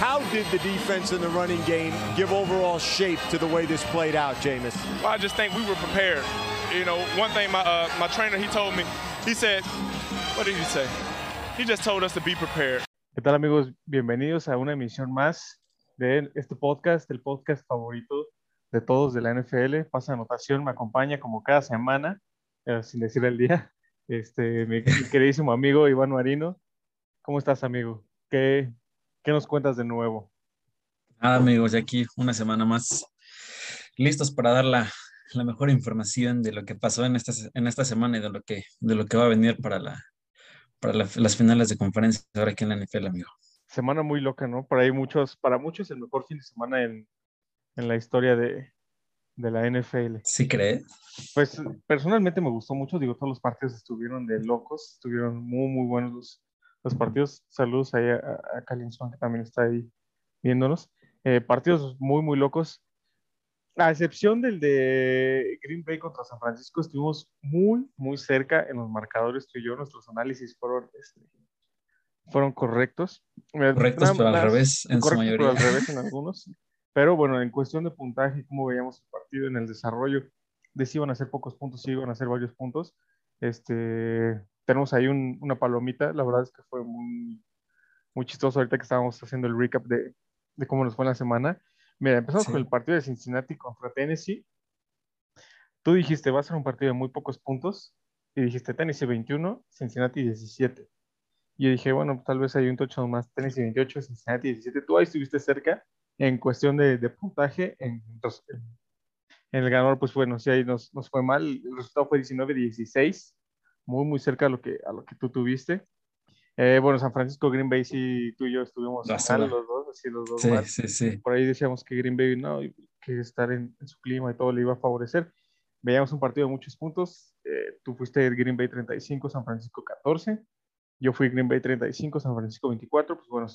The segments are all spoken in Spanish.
How did the defense and the running game give overall shape to the way this played out, Jameis? Well, I just think we were prepared. You know, one thing my uh, my trainer he told me, he said, what did he say? He just told us to be prepared. ¿Qué tal amigos? Bienvenidos a una emisión más de este podcast, el podcast favorito de todos de la NFL. Pasa anotación, me acompaña como cada semana, eh, sin decir el día, este, mi, mi queridísimo amigo Iván Marino. ¿Cómo estás, amigo? ¿Qué, ¿Qué nos cuentas de nuevo? Nada, amigos, de aquí una semana más, listos para dar la, la mejor información de lo que pasó en esta, en esta semana y de lo que, de lo que va a venir para, la, para la- las finales de conferencia ahora aquí en la NFL, amigo. Semana muy loca, ¿no? Para ahí muchos, para muchos el mejor fin de semana en, en la historia de, de la NFL. ¿Sí crees? Pues personalmente me gustó mucho, digo, todos los partidos estuvieron de locos, estuvieron muy, muy buenos los, los partidos. Saludos ahí a, a, Calinson, que también está ahí viéndonos. Eh, partidos muy, muy locos. A excepción del de Green Bay contra San Francisco, estuvimos muy, muy cerca en los marcadores tú y yo. Nuestros análisis fueron, este, fueron correctos. Eh, Correctos, pero al revés en su correctos, pero mayoría. al revés en algunos. Pero bueno, en cuestión de puntaje, cómo veíamos el partido en el desarrollo, de si iban a ser pocos puntos, si iban a ser varios puntos. Este, tenemos ahí un- una palomita, la verdad es que fue muy, muy chistoso ahorita que estábamos haciendo el recap de, de cómo nos fue en la semana. Mira, empezamos Sí. con el partido de Cincinnati contra Tennessee. Tú dijiste, va a ser un partido de muy pocos puntos, y dijiste Tennessee 21, Cincinnati 17. Y yo dije, bueno, tal vez hay un touchdown más, Tennessee 28, Cincinnati 17. Tú ahí estuviste cerca en cuestión de, de puntaje. En, entonces, en, en el ganador, pues bueno, sí, ahí nos, nos fue mal. El resultado fue 19-16, muy, muy cerca a lo que, a lo que tú tuviste. Eh, bueno, San Francisco, Green Bay, sí, tú y yo estuvimos mal los dos, así los dos Sí, mal. sí, sí. Por ahí decíamos que Green Bay, no, que estar en, en su clima y todo le iba a favorecer. Veíamos un partido de muchos puntos. Eh, tú fuiste Green Bay 35, San Francisco 14. Yo fui Green Bay 35, San Francisco 24. Pues bueno,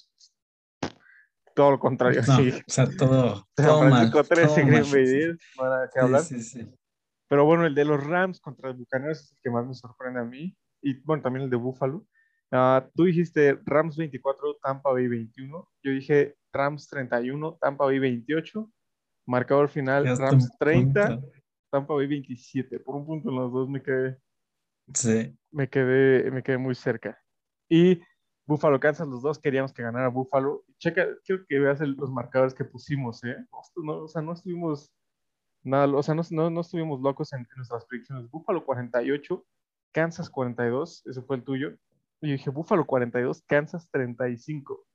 todo lo contrario, No, sí. o sea, todo, San. Francisco 13, todo Green. Bay 10, no nada que Sí, hablar. sí, sí. Pero bueno, el de los Rams contra los Bucaneros es el que más me sorprende a mí. Y bueno, también el de Buffalo. Ah, tú dijiste Rams 24, Tampa Bay 21. Yo dije Rams 31, Tampa Bay 28. Marcador final, Ya Rams un 30, punto. Tampa Bay 27. Por un punto en los dos me quedé, Sí, me quedé, me quedé muy cerca. Y Buffalo, Kansas, los dos queríamos que ganara Buffalo. Checa, quiero que veas el- los marcadores que pusimos, ¿eh? No, o sea, no estuvimos nada, o sea, no, no, no estuvimos locos en, en nuestras predicciones. Buffalo 48, Kansas 42, ese fue el tuyo. Y yo dije, Buffalo 42, Kansas 35.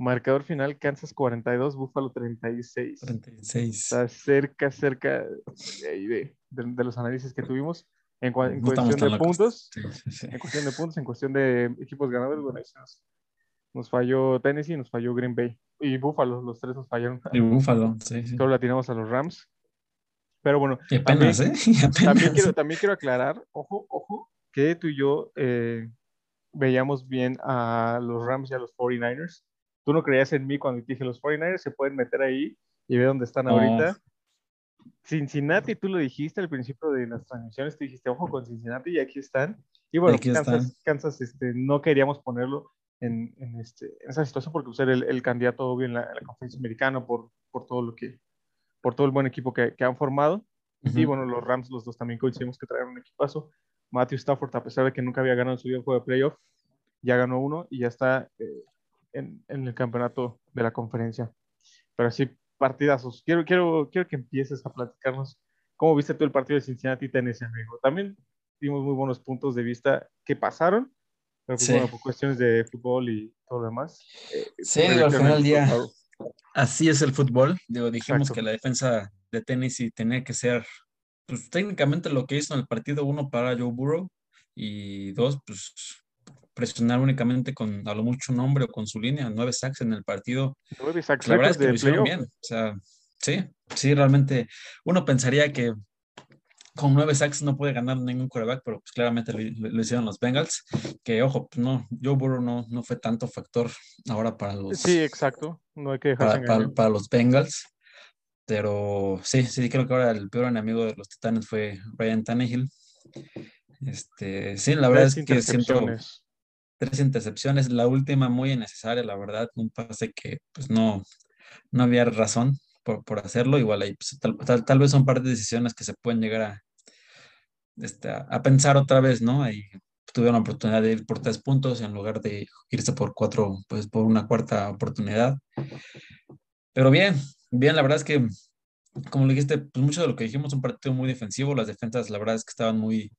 Marcador final, Kansas 42, Buffalo 36. 36. Está cerca, cerca de, de, de- los análisis que tuvimos. En, No cuestión de puntos, Sí, sí, sí. en cuestión de puntos, en cuestión de equipos ganadores, bueno, nos, nos falló Tennessee, nos falló Green Bay y Buffalo, los tres nos fallaron. Y Búfalo, sí. Solo la tiramos a los Rams. Pero bueno, Y apenas, ¿eh? Y apenas. también quiero, también quiero aclarar, ojo, ojo, que tú y yo eh, veíamos bien a los Rams y a los 49ers. Tú no creías en mí cuando te dije los 49ers se pueden meter ahí y ver dónde están ahorita. Cincinnati, tú lo dijiste al principio de las transmisiones, tú dijiste, ojo con Cincinnati y aquí están. Y bueno, Aquí Kansas, están. Kansas este, no queríamos ponerlo en, en este, en esa situación porque ser el, el candidato obvio en la, en la conferencia americana por, por todo lo que, por todo el buen equipo que, que han formado. Y Ujú. bueno, los Rams, los dos también coincidimos que trajeron un equipazo. Matthew Stafford, a pesar de que nunca había ganado en su vida un juego de playoff, ya ganó uno y ya está eh, en, en el campeonato de la conferencia. Pero sí, partidazos. Quiero, quiero, quiero que empieces a platicarnos cómo viste tú el partido de Cincinnati y Tennessee, amigo. También dimos muy buenos puntos de vista que pasaron, pero pues, Sí. bueno, por cuestiones de fútbol y todo lo demás. eh, Sí, al final del el día, resultado. Así es el fútbol. Digo, dijimos Exacto. que la defensa de Tennessee tenía que ser, pues técnicamente lo que hizo en el partido, uno, para Joe Burrow y dos, pues presionar únicamente con a lo mucho un hombre o con su línea, nueve sacks en el partido. Nueve sacks la verdad es que lo hicieron bien. O sea, sí, sí, realmente uno pensaría que con nueve sacks no puede ganar ningún quarterback, pero pues claramente lo, hicieron los Bengals, que ojo, pues no, Joe Burrow no, no fue tanto factor ahora para los, Sí, exacto. No hay que dejarse para, para- los Bengals, pero sí, sí, creo que ahora el peor enemigo de los Titanes fue Ryan Tannehill. Este, sí, la verdad Tres es que siento, tres intercepciones, la última muy innecesaria, la verdad, un pase que pues no, no había razón por, por hacerlo, igual ahí pues, tal, tal, vez son parte de decisiones que se pueden llegar a, este, a pensar otra vez, ¿no? Tuvieron la oportunidad de ir por tres puntos en lugar de irse por cuatro, pues por una cuarta oportunidad. Pero bien, bien, la verdad es que, como le dijiste, pues mucho de lo que dijimos, un partido muy defensivo, las defensas, la verdad es que estaban muy,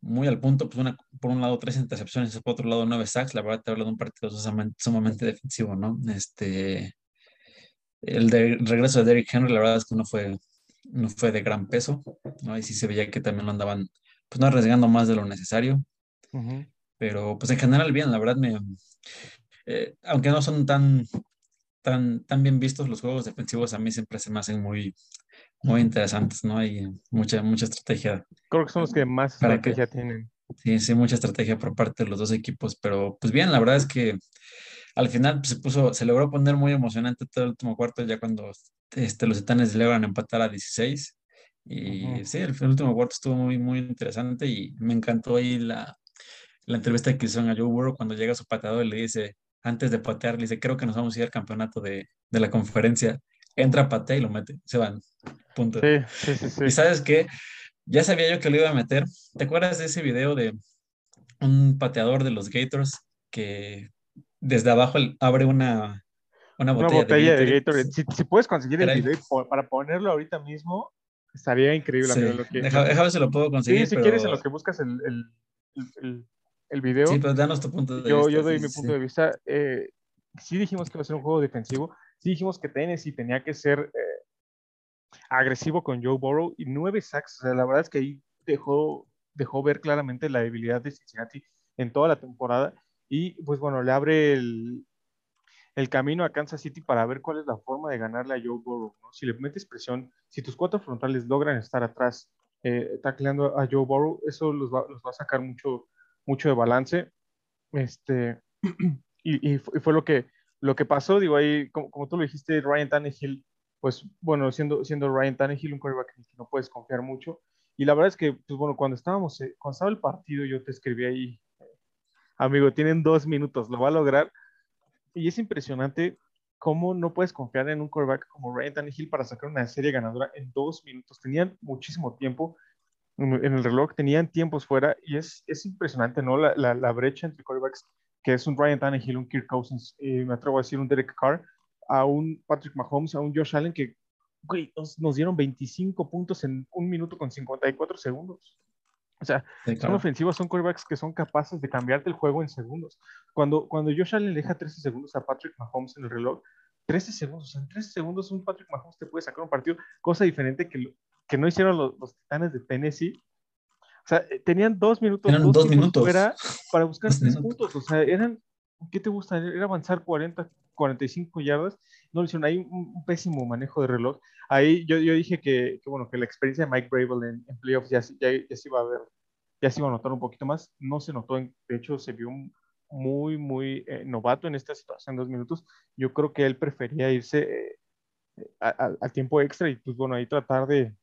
muy al punto, pues una, por un lado tres intercepciones, por otro lado nueve sacks, la verdad te habla de un partido sumamente, defensivo, ¿no? Este, el de regreso de Derrick Henry, la verdad es que no fue, no fue de gran peso, ¿no? Ahí sí se veía que también lo andaban, pues no arriesgando más de lo necesario, pero pues en general bien, la verdad me, eh, aunque no son tan, tan, tan bien vistos los juegos defensivos, a mí siempre se me hacen muy, muy interesantes, ¿no? Hay mucha, mucha estrategia. Creo que son los que más estrategia tienen. Sí, sí, mucha estrategia por parte de los dos equipos, pero pues bien, la verdad es que al final pues, se puso, se logró poner muy emocionante todo el último cuarto, ya cuando este, los Titanes logran empatar a 16. Y sí, el, último cuarto estuvo muy, muy interesante y me encantó ahí la, la entrevista que hicieron a Joe Burrow cuando llega su pateador y le dice, antes de patear, le dice, creo que nos vamos a ir al campeonato de, de la conferencia entra, patea y lo mete, se van. Punto. Sí, sí, sí, Y sabes qué, ya sabía yo que lo iba a meter. ¿Te acuerdas de ese video de un pateador de los Gators que desde abajo abre una, una botella, de, Gatorade? Si, puedes conseguir el video para ponerlo ahorita mismo, estaría increíble. Amigo, Déjame si lo puedo conseguir. Sí, si quieres en lo que buscas el, el, el, video. Sí, pero danos tu punto de yo, vista. Yo doy mi punto de vista. Eh, sí dijimos que va a ser un juego defensivo, sí dijimos que Tennessee tenía que ser eh, agresivo con Joe Burrow y nueve sacks. O sea, la verdad es que ahí dejó, dejó ver claramente la debilidad de Cincinnati en toda la temporada. Y pues bueno, le abre el, el camino a Kansas City para ver cuál es la forma de ganarle a Joe Burrow. Si le metes presión, si tus cuatro frontales logran estar atrás, eh, tacleando a Joe Burrow, eso los va, los va, a sacar mucho, mucho de balance. Este, y, y, fue lo que, lo que pasó, digo, ahí, como, tú lo dijiste, Ryan Tannehill, pues bueno, siendo, siendo Ryan Tannehill un quarterback que no puedes confiar mucho. Y la verdad es que, pues bueno, cuando estábamos, eh, cuando estaba el partido, yo te escribí ahí, amigo, tienen dos minutos, lo va a lograr. Y es impresionante cómo no puedes confiar en un quarterback como Ryan Tannehill para sacar una serie ganadora en dos minutos. Tenían muchísimo tiempo en el reloj, tenían tiempos fuera y es, es impresionante, ¿no? La, la, la brecha entre quarterbacks que es un Ryan Tannehill, un Kirk Cousins, y me atrevo a decir un Derek Carr, a un Patrick Mahomes, a un Josh Allen que nos, dieron 25 puntos en un minuto con 54 segundos. O sea, son ofensivos, son quarterbacks que son capaces de cambiarte el juego en segundos. Cuando, cuando Josh Allen deja 13 segundos a Patrick Mahomes en el reloj, 13 segundos, o sea, en 13 segundos un Patrick Mahomes te puede sacar un partido, cosa diferente que, que no hicieron los, los Titanes de Tennessee o sea, eh, tenían dos minutos, dos, minutos para buscar tres puntos. O sea, eran, ¿qué te gusta? Era avanzar 40, 45 yardas. No lo hicieron. Hay un, pésimo manejo de reloj. Ahí yo, yo dije que, que, bueno, que la experiencia de Mike Bravel en, playoffs ya, ya, ya, se iba a ver, ya se iba a notar un poquito más. No se notó, de hecho, se vio muy, muy eh, novato en esta situación, dos minutos. Yo creo que él prefería irse eh, al tiempo extra y, pues bueno, ahí tratar de,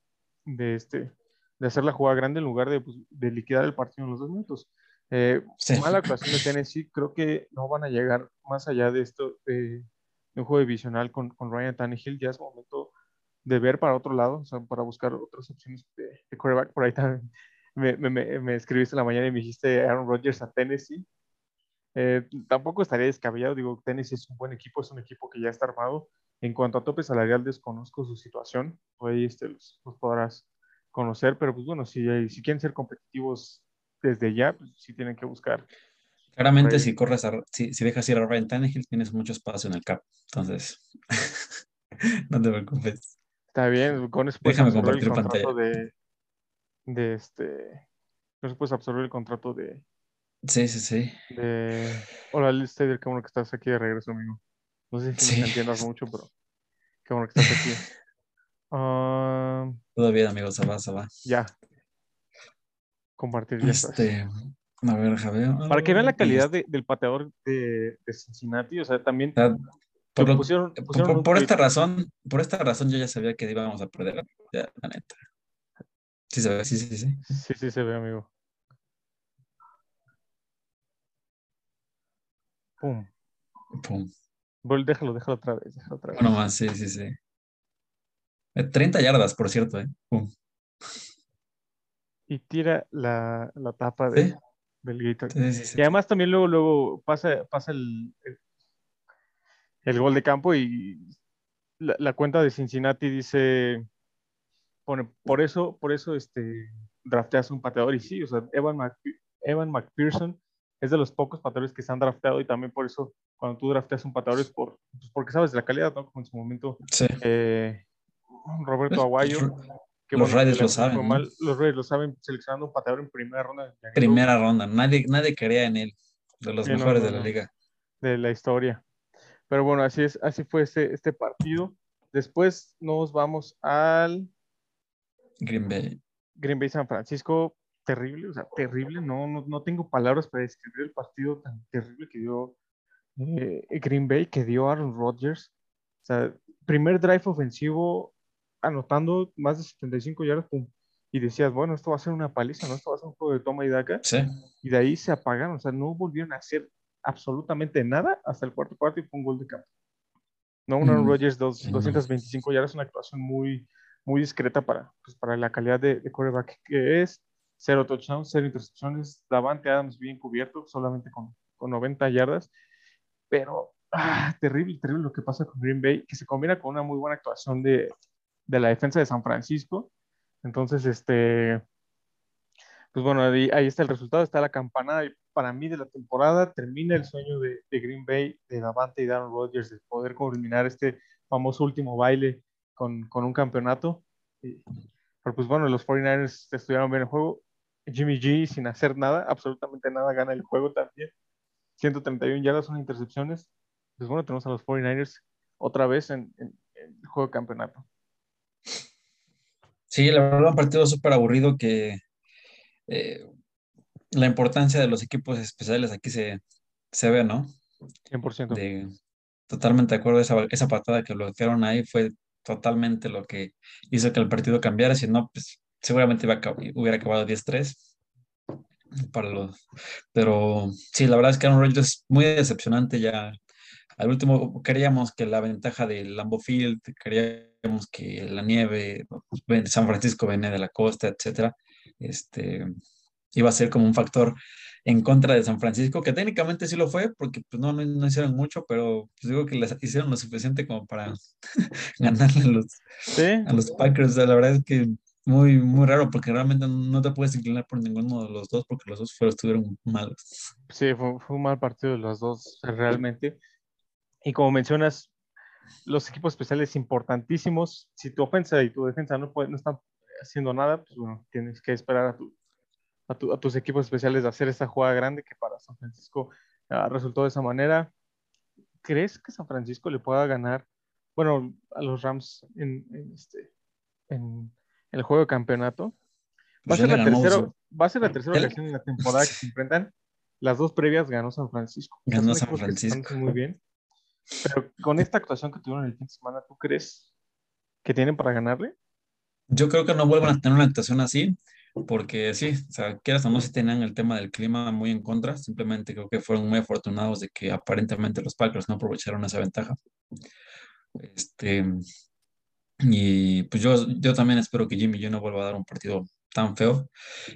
de este de hacer la jugada grande en lugar de, pues, de liquidar el partido en los dos minutos. Eh, Mala actuación de Tennessee, creo que no van a llegar más allá de esto, de, un juego divisional con, con, Ryan Tannehill. Ya es momento de ver para otro lado, o sea, para buscar otras opciones de, de quarterback. Por ahí también me, me, me, escribiste la mañana y me dijiste Aaron Rodgers a Tennessee. Eh, tampoco estaría descabellado, digo, Tennessee es un buen equipo, es un equipo que ya está armado. En cuanto a tope salarial, desconozco su situación, ahí este, los, los podrás conocer, pero pues bueno, si, si quieren ser competitivos desde ya, pues sí tienen que buscar. Claramente, si corres, si, si, dejas ir a Ryan Tannehill, tienes mucho espacio en el cap. Entonces, no te preocupes. Está bien, con eso puedes absorber el contrato de, de este. Con eso puedes absorber el contrato de. Sí, sí, sí. De. Hola, Liz qué bueno que estás aquí de regreso, amigo. No sé si me entiendas mucho, pero qué bueno que estás aquí. Uh, Todo bien, amigos, se va, se va. Ya. Compartir ya este, A ver, Javier. Para que vean la calidad del pateador de, de, Cincinnati, o sea, también. por, pusieron, por, esta razón, por esta razón yo ya sabía que íbamos a perder, ya, la neta. Sí se ve, sí, sí, sí. Sí, sí se ve, amigo. Pum. Pum. Vol- Déjalo, déjalo otra vez, déjalo otra vez. Uno más, sí, sí, sí. Eh, 30 yardas, por cierto, ¿eh? Pum. Y tira la, la tapa de, Sí. Del Gator. Sí, sí, sí. Y además también luego, luego pasa, pasa el, el, el gol de campo y la, la cuenta de Cincinnati dice, pone, por eso, por eso este, drafteas un pateador. Y sí, o sea, Evan, Mc- Evan McPherson es de los pocos pateadores que se han drafteado y también por eso cuando tú drafteas un pateador es por, pues porque sabes de la calidad, ¿no? Como en su momento eh, Roberto Pues, Aguayo. Los- que los bueno, Raiders lo saben, ¿no? mal, Los Raiders lo saben seleccionando un pateador en primera ronda. Primera ronda. Nadie, nadie creía en él. De los Sí, no, mejores no, de la no. liga. de la historia. Pero bueno, así es, así fue este, este partido. Después nos vamos al Green Bay. Green Bay San Francisco. Terrible, o sea, terrible. No, no, no tengo palabras para describir el partido tan terrible que dio eh, Green Bay, que dio Aaron Rodgers. O sea, primer drive ofensivo anotando más de 75 yardas, pum, y decías, bueno, esto va a ser una paliza, ¿no? Esto va a ser un juego de toma y daca. Sí. y de ahí se apagaron, o sea, no volvieron a hacer absolutamente nada hasta el cuarto cuarto y fue un gol de campo. No, un Aaron Mm, Rodgers, dos- sí, no. 225 yardas, una actuación muy, muy discreta para, pues, para la calidad de, de quarterback que es. Cero touchdowns, cero intercepciones. Davante Adams bien cubierto, solamente con, con 90 yardas. Pero ah, terrible, terrible lo que pasa con Green Bay, que se combina con una muy buena actuación de, de la defensa de San Francisco. Entonces, este, pues bueno, ahí, está el resultado, está la campanada y para mí de la temporada. Termina el sueño de, Green Bay, de Davante y Aaron Rodgers, de poder culminar este famoso último baile con, con un campeonato. Y- pero pues bueno, los 49ers estuvieron bien el juego. Jimmy G sin hacer nada, absolutamente nada, gana el juego también. 131 yardas, una intercepciones. Pues bueno, tenemos a los 49ers otra vez en, en- en el juego de campeonato. Sí, la verdad, un partido súper aburrido que eh, la importancia de los equipos especiales aquí se, se ve, ¿no? 100%. De, totalmente de acuerdo, esa, esa patada que bloquearon ahí fue totalmente lo que hizo que el partido cambiara, si no, pues seguramente iba a hubiera acabado 10-3 para los... Pero sí, la verdad es que Aaron Rodgers es muy decepcionante ya. Al último queríamos que la ventaja del Lambeau Field, queríamos que la nieve, ven- San Francisco venía de la costa, etcétera, este, iba a ser como un factor en contra de San Francisco, que técnicamente sí lo fue, porque pues, no, no, no hicieron mucho, pero pues, digo que les hicieron lo suficiente como para ganarle a los, Sí, a los Packers. O sea, la verdad es que muy, muy raro, porque realmente no te puedes inclinar por ninguno de los dos, porque los dos fueron, estuvieron malos. Sí, fue, fue un mal partido de los dos, realmente. Y como mencionas, los equipos especiales importantísimos. Si tu ofensa y tu defensa no, puede- no están haciendo nada, pues bueno, tienes que esperar a, tu, a, tu- a tus equipos especiales de hacer esta jugada grande que para San Francisco ah, resultó de esa manera. ¿Crees que San Francisco le pueda ganar, bueno, a los Rams en, en este, en el juego de campeonato? Va a Pues ser la tercera, va a ser la tercera ocasión en la temporada que se enfrentan. Las dos previas ganó San Francisco. Ganó San Francisco. muy bien. Pero con esta actuación que tuvieron el fin de semana, ¿tú crees que tienen para ganarle? Yo creo que no vuelvan a tener una actuación así, porque sí, o sea, quieras o no, si tenían el tema del clima muy en contra, simplemente creo que fueron muy afortunados de que aparentemente los Packers no aprovecharon esa ventaja. Este, y pues yo, yo también espero que Jimmy G no vuelva a dar un partido tan feo.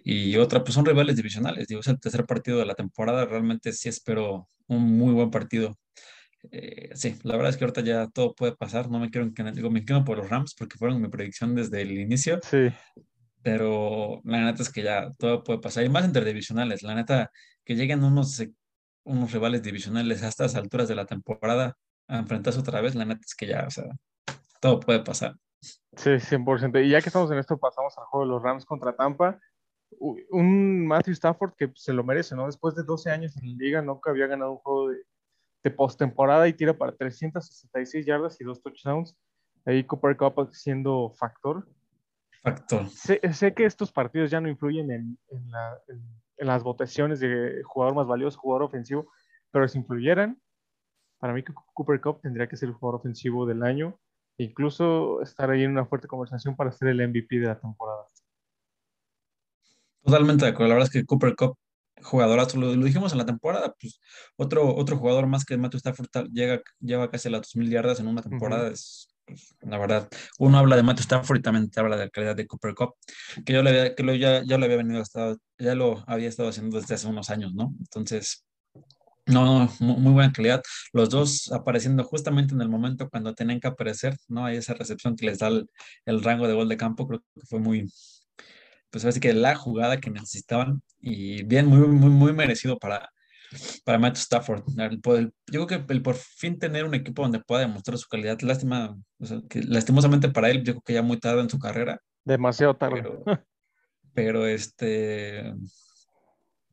Y otra, pues son rivales divisionales, digo, es el tercer partido de la temporada, realmente sí espero un muy buen partido. Eh, sí, la verdad es que ahorita ya todo puede pasar. No me quiero inclinar, digo, me inclino por los Rams porque fueron mi predicción desde el inicio, Sí, pero la neta es que ya todo puede pasar. Y más entre divisionales, la neta, que lleguen unos, eh, unos rivales divisionales a estas alturas de la temporada a enfrentarse otra vez, la neta es que ya, o sea, todo puede pasar. sí, 100%. Y ya que estamos en esto, pasamos al juego de los Rams contra Tampa. Un Matthew Stafford que se lo merece, ¿no? Después de 12 años en la liga, nunca había ganado un juego de, de postemporada y tira para 366 yardas y dos touchdowns. Ahí Cooper Cup siendo factor. Factor. Sé, sé que estos partidos ya no influyen en, en la- en- en las votaciones de jugador más valioso, jugador ofensivo, pero si influyeran, para mí que Cooper Cup tendría que ser el jugador ofensivo del año, e incluso estar ahí en una fuerte conversación para ser el MVP de la temporada. Totalmente de acuerdo. La verdad es que Cooper Cup jugadorazo, lo, lo, dijimos en la temporada, pues otro, otro jugador más que Matthew Stafford llega, lleva casi las 2.000 yardas en una temporada, uh -huh. es pues, la verdad, uno habla de Matthew Stafford y también te habla de la calidad de Cooper Cup, que yo, le había, que lo, ya, ya lo había venido hasta, ya lo había estado haciendo desde hace unos años, ¿no? Entonces, no, muy buena calidad. Los dos apareciendo justamente en el momento cuando tenían que aparecer, ¿no? Hay esa recepción que les da el, el rango de gol de campo, creo que fue muy, pues así que la jugada que necesitaban y bien, muy, muy, muy merecido para, para Matt Stafford. El, el, yo creo que el por fin tener un equipo donde pueda demostrar su calidad, lástima, o sea, que lastimosamente para él, yo creo que ya muy tarde en su carrera. Demasiado tarde. Pero, pero este,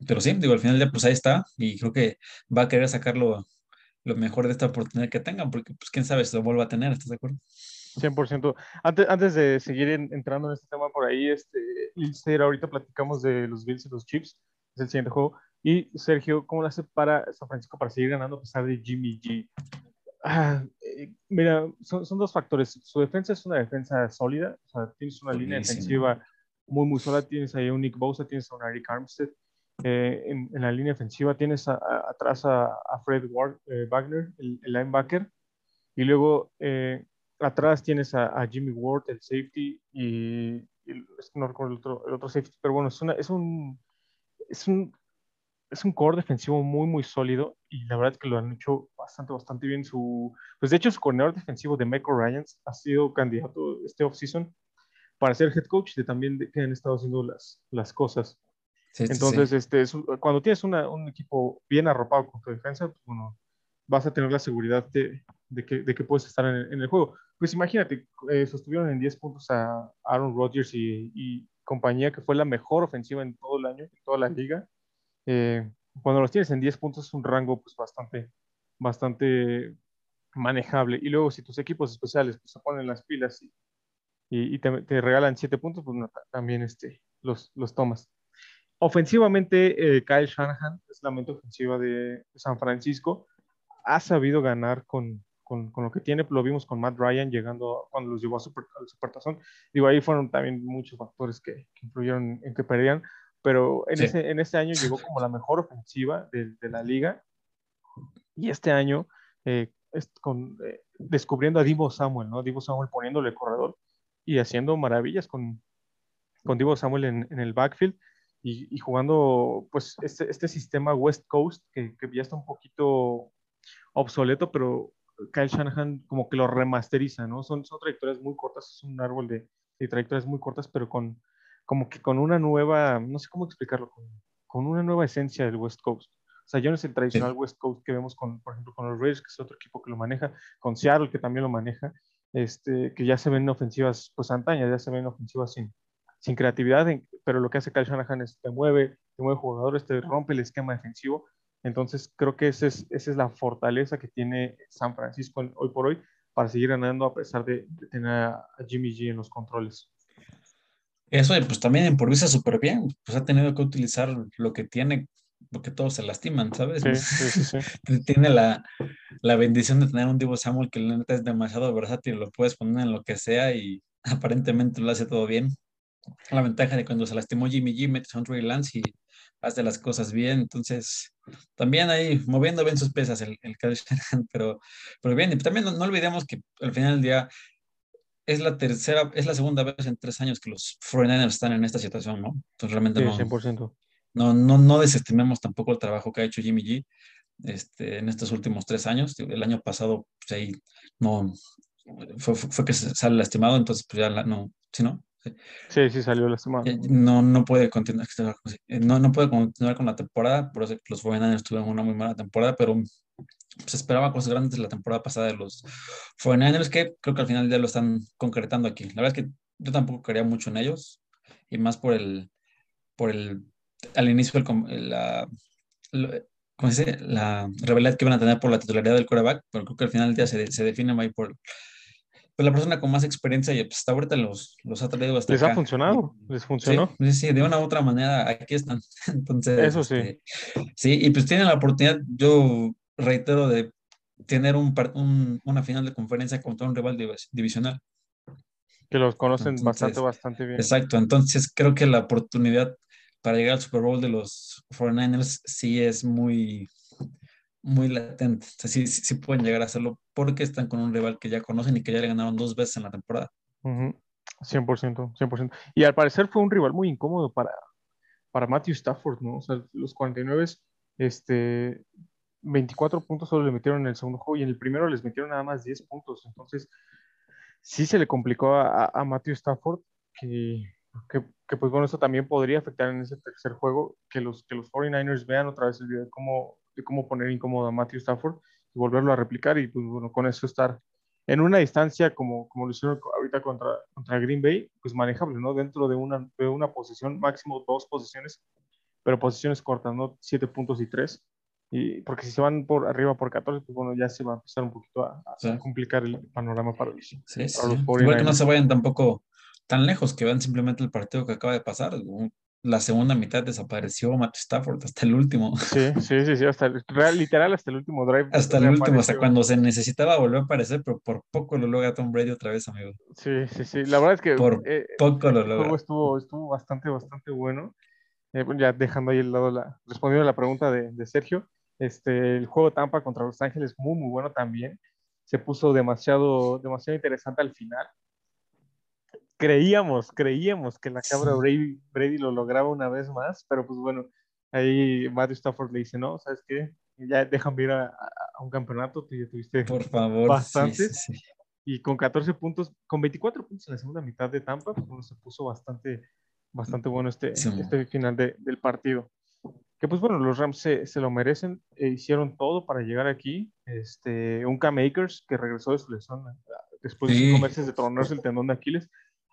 pero sí, digo, al final ya pues ahí está y creo que va a querer sacarlo lo mejor de esta oportunidad que tengan, porque pues quién sabe si lo vuelva a tener, ¿estás de acuerdo? 100%. Antes, antes de seguir en, entrando en este tema por ahí, este, Lister, ahorita platicamos de los Bills y los Chips, es el siguiente juego. Y Sergio, ¿cómo lo hace para San Francisco para seguir ganando a pesar de Jimmy G? Ah, eh, mira, son, son, dos factores. Su defensa es una defensa sólida, o sea, tienes una línea defensiva muy, muy sólida. Tienes ahí a un Nick Bosa, tienes a un Eric Armstead. Eh, en, en, la línea ofensiva tienes a, a, atrás a, a, Fred Ward, eh, Wagner, el, el, linebacker. Y luego eh, atrás tienes a, Jimmy Ward, el safety, y, y no recuerdo el otro, el otro safety, pero bueno, es, una, es un. Es un es un core defensivo muy, muy sólido y la verdad es que lo han hecho bastante, bastante bien. Su, pues de hecho, su coordinador defensivo de Michael Ryans ha sido candidato este offseason para ser head coach de también de, que han estado haciendo las, las cosas. Sí, Entonces, sí. Este, es, cuando tienes una, un equipo bien arropado con tu defensa, pues, bueno, vas a tener la seguridad de, de, que, de que, puedes estar en el, en el juego. Pues imagínate, eh, sostuvieron en 10 puntos a Aaron Rodgers y, y compañía, que fue la mejor ofensiva en todo el año, en toda la liga. Eh, cuando los tienes en 10 puntos es un rango pues bastante, bastante manejable. Y luego si tus equipos especiales pues, se ponen las pilas y, y, y te, te, regalan 7 puntos, pues no, también este, los, los tomas. Ofensivamente, eh, Kyle Shanahan es la mente ofensiva de San Francisco. Ha sabido ganar con, con, con, lo que tiene. Lo vimos con Matt Ryan llegando cuando los llevó a super, al Supertazón. Digo, ahí fueron también muchos factores que, que influyeron en que perdieran pero en, sí. ese, en este año llegó como la mejor ofensiva de, de la liga y este año eh, es con, eh, descubriendo a Divo Samuel, ¿no? Divo Samuel poniéndole el corredor y haciendo maravillas con, con Divo Samuel en, en el backfield y, y, jugando pues este, este sistema West Coast que, que, ya está un poquito obsoleto, pero Kyle Shanahan como que lo remasteriza, ¿no? Son, son trayectorias muy cortas, es un árbol de, de trayectorias muy cortas, pero con como que con una nueva, no sé cómo explicarlo, con, con, una nueva esencia del West Coast. O sea, ya no es el tradicional. West Coast que vemos con, por ejemplo, con los Raiders, que es otro equipo que lo maneja, con Seattle, que también lo maneja, este, que ya se ven ofensivas, pues antañas, ya se ven ofensivas sin, sin creatividad, en, pero lo que hace Kyle Shanahan es te mueve, te mueve jugadores, te rompe el esquema defensivo. Entonces, creo que esa es, esa es la fortaleza que tiene San Francisco hoy por hoy para seguir ganando a pesar de, de tener a Jimmy G en los controles. Eso, pues también improvisa súper bien, pues ha tenido que utilizar lo que tiene, porque todos se lastiman, ¿sabes? Sí, sí, sí, tiene la, la, bendición de tener un Divo Samuel que la neta es demasiado versátil, lo puedes poner en lo que sea y aparentemente lo hace todo bien. La ventaja de cuando se lastimó Jimmy G, metes a un Trey Lance y hace las cosas bien, entonces también ahí moviendo bien sus pesas el, el pero, pero bien, y también no, no olvidemos que al final del día es la tercera, es la segunda vez en tres años que los 49ers están en esta situación, ¿no? Entonces realmente sí, no, 100%. no, no, no desestimemos tampoco el trabajo que ha hecho Jimmy G este, en estos últimos tres años. El año pasado, pues ahí no, fue, fue que sale lastimado, entonces pues ya la, no, ¿sí no? Sí. sí, salió lastimado. No, no puede continuar, no, no puede continuar con la temporada, por eso los 49ers tuvieron una muy mala temporada, pero se esperaba cosas grandes de la temporada pasada de los 49ers que creo que al final ya lo están concretando aquí. La verdad es que yo tampoco quería mucho en ellos y más por el, por el, al inicio el, la, ¿cómo se dice? La rivalidad que van a tener por la titularidad del quarterback, pero creo que al final día se, se define ahí por, por la persona con más experiencia y pues hasta ahorita los, los ha traído hasta Les acá. ha funcionado, les funcionó. Sí, sí, de una u otra manera aquí están. Entonces, eso sí. Este, sí, y pues tienen la oportunidad, yo reitero, de tener un, un, una final de conferencia contra un rival divisional. Que los conocen entonces, bastante, bastante bien. Exacto, entonces creo que la oportunidad para llegar al Super Bowl de los 49ers sí es muy, muy latente. O sea, sí, sí, pueden llegar a hacerlo porque están con un rival que ya conocen y que ya le ganaron dos veces en la temporada. 100%, 100%. Y al parecer fue un rival muy incómodo para, para Matthew Stafford, ¿no? O sea, los 49, este, 24 puntos solo le metieron en el segundo juego y en el primero les metieron nada más 10 puntos. Entonces, sí se le complicó a, Matthew Stafford, que, que, pues bueno, eso también podría afectar en ese tercer juego, que los, que los 49ers vean otra vez el video de cómo, de cómo poner incómodo a Matthew Stafford y volverlo a replicar y pues bueno, con eso estar en una distancia como, como lo hicieron ahorita contra, contra Green Bay, pues manejable, ¿no? Dentro de una, de una posición, máximo dos posiciones, pero posiciones cortas, ¿no? Siete puntos y tres. Y porque si se van por arriba por 14, pues bueno, ya se va a empezar un poquito a, complicar el panorama para los, sí, sí. Igual que no se vayan tampoco tan lejos, que vean simplemente el partido que acaba de pasar. La segunda mitad desapareció Matt Stafford hasta el último. Sí, sí, sí, sí hasta el, literal hasta el último drive. Hasta el último, hasta cuando se necesitaba volver a aparecer, pero por poco lo logra Tom Brady otra vez, amigo. Sí, sí, sí. La verdad es que por eh, poco lo logra. Estuvo, estuvo bastante, bastante bueno. Eh, ya dejando ahí el lado la, respondiendo a la pregunta de, de Sergio, este, el juego Tampa contra Los Ángeles, muy, muy bueno también. Se puso demasiado, demasiado interesante al final. Creíamos, creíamos que la cabra Brady, Brady lo lograba una vez más, pero pues bueno, ahí Matthew Stafford le dice, no, ¿sabes qué? Ya déjame ir a, un campeonato, tú ya tuviste Por favor, bastantes. Y con 14 puntos, con 24 puntos en la segunda mitad de Tampa, pues se puso bastante, bastante bueno este, este final del partido que pues bueno, los Rams se, se lo merecen, e hicieron todo para llegar aquí. Este, un Cam Akers que regresó de su lesión ah, después de cinco meses de tronarse el tendón de Aquiles,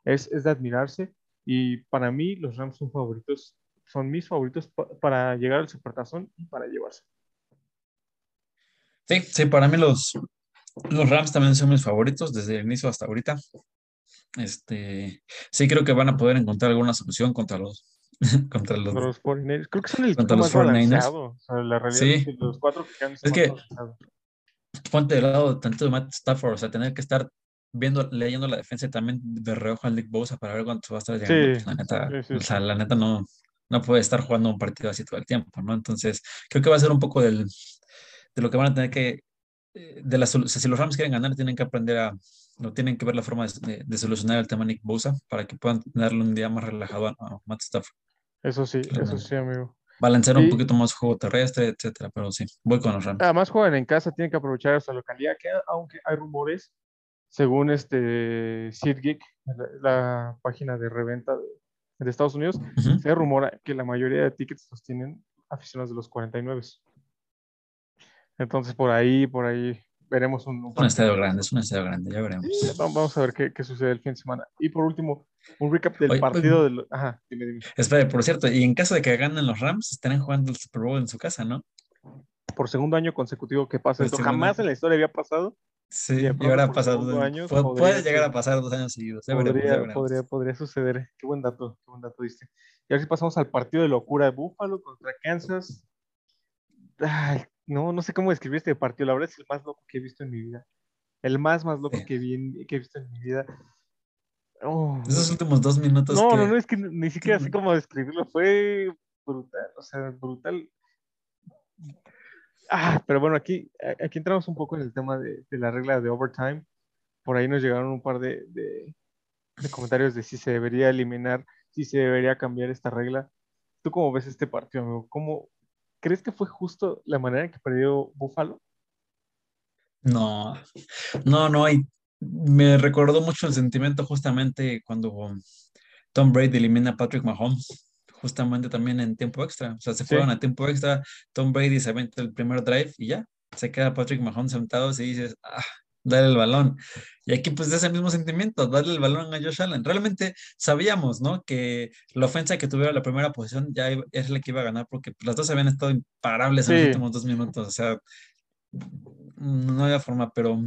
es, es, de admirarse. Y para mí, los Rams son favoritos, son mis favoritos para llegar al Supertazón y para llevarse. Sí, sí, para mí los, los Rams también son mis favoritos desde el inicio hasta ahorita. Este, sí creo que van a poder encontrar alguna solución contra los contra los, los 49ers. Creo que son el contra los 49ers. O sea, la realidad sí. es que los cuatro que es que ponte del lado tanto de Matt Stafford, o sea, tener que estar viendo, leyendo la defensa también de reojo al Nick Bosa para ver cuánto va a estar llegando. Sí, pues, la neta, sí, sí, o sea, la neta no, no puede estar jugando un partido así todo el tiempo, ¿no? Entonces, creo que va a ser un poco del, de lo que van a tener que, eh, de las, o sea, si los Rams quieren ganar, tienen que aprender a, no tienen que ver la forma de, de, solucionar el tema Nick Bosa para que puedan darle un día más relajado a, a Matt Stafford. Eso sí, eso sí, amigo. Balancear un poquito más juego terrestre, etcétera, pero sí, voy con los Rams. Además juegan en casa, tienen que aprovechar esa localidad, que aunque hay rumores, según este SeatGeek, la, página de reventa de, Estados Unidos, se rumora que la mayoría de tickets los tienen aficionados de los 49. Entonces por ahí, por ahí veremos un... Un, estadio grande, es un estadio grande, ya veremos. vamos a ver qué, qué, sucede el fin de semana. Y por último, un recap del partido. Del... Ajá, dime, dime. Espera, por cierto, y en caso de que ganen los Rams, estarán jugando el Super Bowl en su casa, ¿no? Por segundo año consecutivo que pasa esto. Jamás en la historia había pasado. Sí, y, ahora pasado. Años, puede, llegar a pasar dos años seguidos. podría, podría, podría, suceder. Qué buen dato, qué buen dato diste. Y ahora sí pasamos al partido de locura de Buffalo contra Kansas. Ay, no, no sé cómo describir este partido. La verdad es el más loco que he visto en mi vida. El más, más loco que, vi que he visto en mi vida. Oh, Esos últimos dos minutos. No, no, no, es que ni siquiera sé cómo describirlo. Fue brutal, o sea, brutal. Ah, pero bueno, aquí, aquí entramos un poco en el tema de, la regla de overtime. Por ahí nos llegaron un par de, comentarios de si se debería eliminar, si se debería cambiar esta regla. ¿Tú cómo ves este partido, amigo? ¿Cómo, ¿Crees que fue justo la manera en que perdió Buffalo? No, no, no. me recordó mucho el sentimiento justamente cuando Tom Brady elimina a Patrick Mahomes, justamente también en tiempo extra. O sea, se fueron a tiempo extra, Tom Brady se aventa el primer drive y ya, se queda Patrick Mahomes sentado y dices, ah, dale el balón. Y aquí pues es el mismo sentimiento, darle el balón a Josh Allen. Realmente sabíamos, ¿no? Que la ofensa que tuviera la primera posición ya es la que iba a ganar porque las dos habían estado imparables en los últimos dos minutos. O sea, no había forma, pero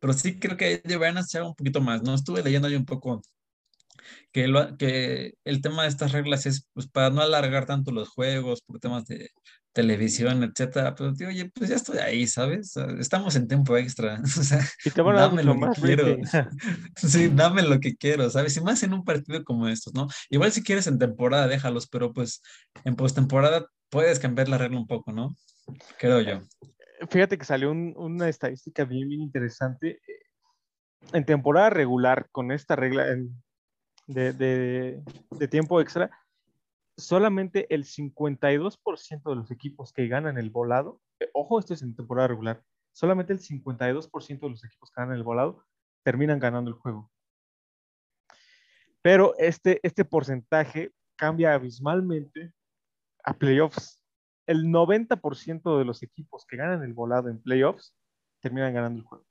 pero sí creo que deberían hacer un poquito más, ¿no? Estuve leyendo ahí un poco que, lo, que el tema de estas reglas es pues, para no alargar tanto los juegos, por temas de, televisión, etcétera, pero digo, oye, pues ya estoy ahí, ¿sabes? Estamos en tiempo extra, o sea, Y te van a dar dame lo que quiero. Sí, dame lo que quiero, ¿sabes? Y más en un partido como estos, ¿no? Igual si quieres en temporada, déjalos, pero pues en postemporada puedes cambiar la regla un poco, ¿no? Creo yo. Fíjate que salió un- una estadística bien, bien interesante. En temporada regular, con esta regla en- de, de- de tiempo extra, solamente el 52% de los equipos que ganan el volado, eh, ojo, esto es en temporada regular, solamente el 52% de los equipos que ganan el volado terminan ganando el juego. Pero este, este porcentaje cambia abismalmente a playoffs. El 90% de los equipos que ganan el volado en playoffs terminan ganando el juego.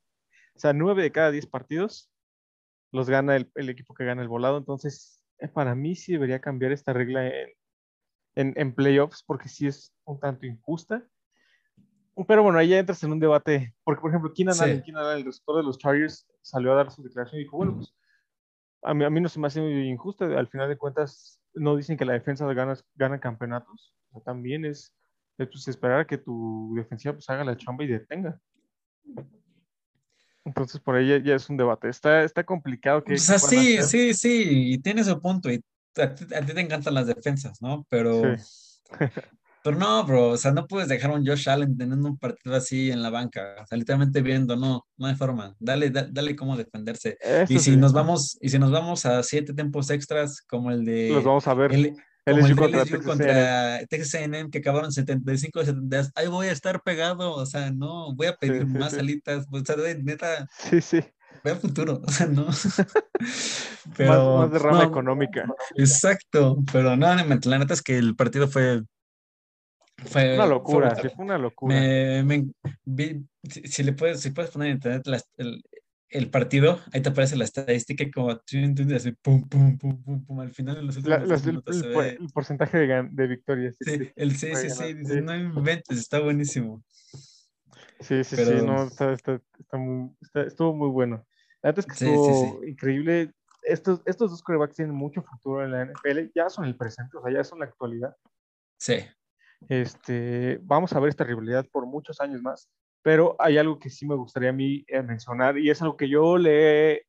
O sea, 9 de cada 10 partidos los gana el, el equipo que gana el volado. Entonces, eh, para mí sí debería cambiar esta regla en, en, en playoffs porque sí es un tanto injusta. Pero bueno, ahí ya entras en un debate. Porque, por ejemplo, Keenan Sí. Allen, Keenan Allen, el receptor de los Chargers, salió a dar su declaración y dijo, bueno, pues a mí, a mí no se me hace injusta. Al final de cuentas, no dicen que la defensa gana, gana campeonatos. O sea, también es, es, pues, esperar a que tu defensiva pues, haga la chamba y detenga. Entonces, por ahí ya, ya es un debate. Está, está complicado que. O sea, sí, hacer. sí, sí, y tiene su punto, y a ti, a ti te encantan las defensas, ¿no? Pero, pero no, bro, o sea, no puedes dejar a un Josh Allen teniendo un partido así en la banca, o sea, literalmente viendo, no, no hay forma, dale, da- dale cómo defenderse. Eso Y si sí, nos vamos, y si nos vamos a siete tiempos extras, como el de los vamos a ver. el, LSU contra LSU contra Texas A&M, que acabaron 75 70, ahí voy a estar pegado, o sea, no, voy a pedir sí, más sí. alitas, o sea, neta, Sí, sí. ve al futuro, o sea, no. más, Pero, más de rama no, económica. Exacto, pero no, la neta es que el partido fue. Fue Una fue locura, sí, fue una locura. Me, me- vi- si, si le puedes, si puedes poner en internet las- el, el partido, ahí te aparece la estadística como así, pum, pum, pum, pum, pum, al final en los últimos el, minutos se el por- ve. el porcentaje de, de victorias. Sí, el sí, sí, sí, dices, no inventes, está buenísimo. sí, sí, sí, no, está, está, está muy, está- estuvo muy bueno. La neta es que sí, estuvo increíble. Estos, estos dos corebacks tienen mucho futuro en la NFL, ya son el presente, o sea, ya son la actualidad. Sí, Este, vamos a ver esta rivalidad por muchos años más, pero hay algo que sí me gustaría a mí eh, mencionar y es algo que yo le he eh,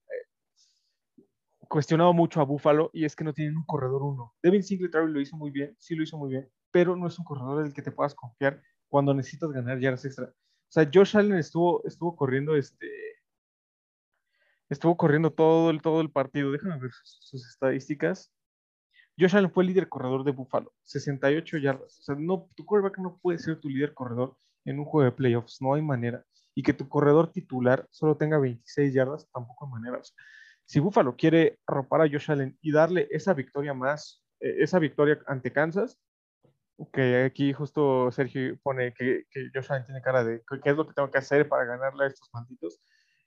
cuestionado mucho a Buffalo y es que no tienen un corredor uno. Devin Singletary lo hizo muy bien, sí lo hizo muy bien, pero no es un corredor del que te puedas confiar cuando necesitas ganar yardas extra. O sea, Josh Allen estuvo, estuvo corriendo este estuvo corriendo todo el, todo el partido. Déjame ver sus, estadísticas. Josh Allen fue el líder corredor de Buffalo, 68 yardas. O sea, no, tu quarterback no puede ser tu líder corredor en un juego de playoffs, no hay manera. Y que tu corredor titular solo tenga 26 yardas, tampoco hay manera. O sea, si Buffalo quiere arropar a Josh Allen y darle esa victoria más, eh, esa victoria ante Kansas, que aquí justo Sergio pone que, que Josh Allen tiene cara de qué es lo que tengo que hacer para ganarle a estos malditos,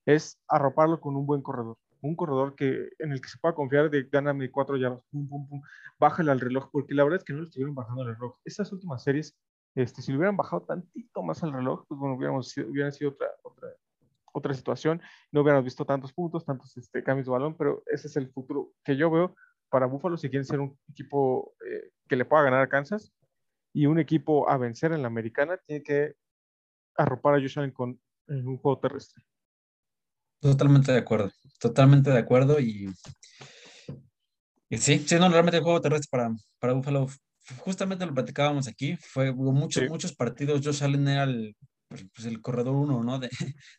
es arroparlo con un buen corredor. Un corredor que, en el que se pueda confiar de gáname cuatro yardas, pum, pum, pum, bájale al reloj, porque la verdad es que no le estuvieron bajando al reloj. Estas últimas series, este, si le hubieran bajado tantito más al reloj, pues bueno, hubiéramos sido, hubiera sido otra, otra, otra situación. No hubiéramos visto tantos puntos, tantos este, cambios de balón, pero ese es el futuro que yo veo para Buffalo si quieren ser un equipo eh, que le pueda ganar a Kansas y un equipo a vencer en la americana, tiene que arropar a Josh Allen con un juego terrestre. totalmente de acuerdo, totalmente de acuerdo y, y sí, sí, no, realmente el juego terrestre para, para Buffalo, justamente lo platicábamos aquí, fue muchos, Sí. muchos partidos, Josh Allen era el, pues, pues, el corredor uno, ¿no? De,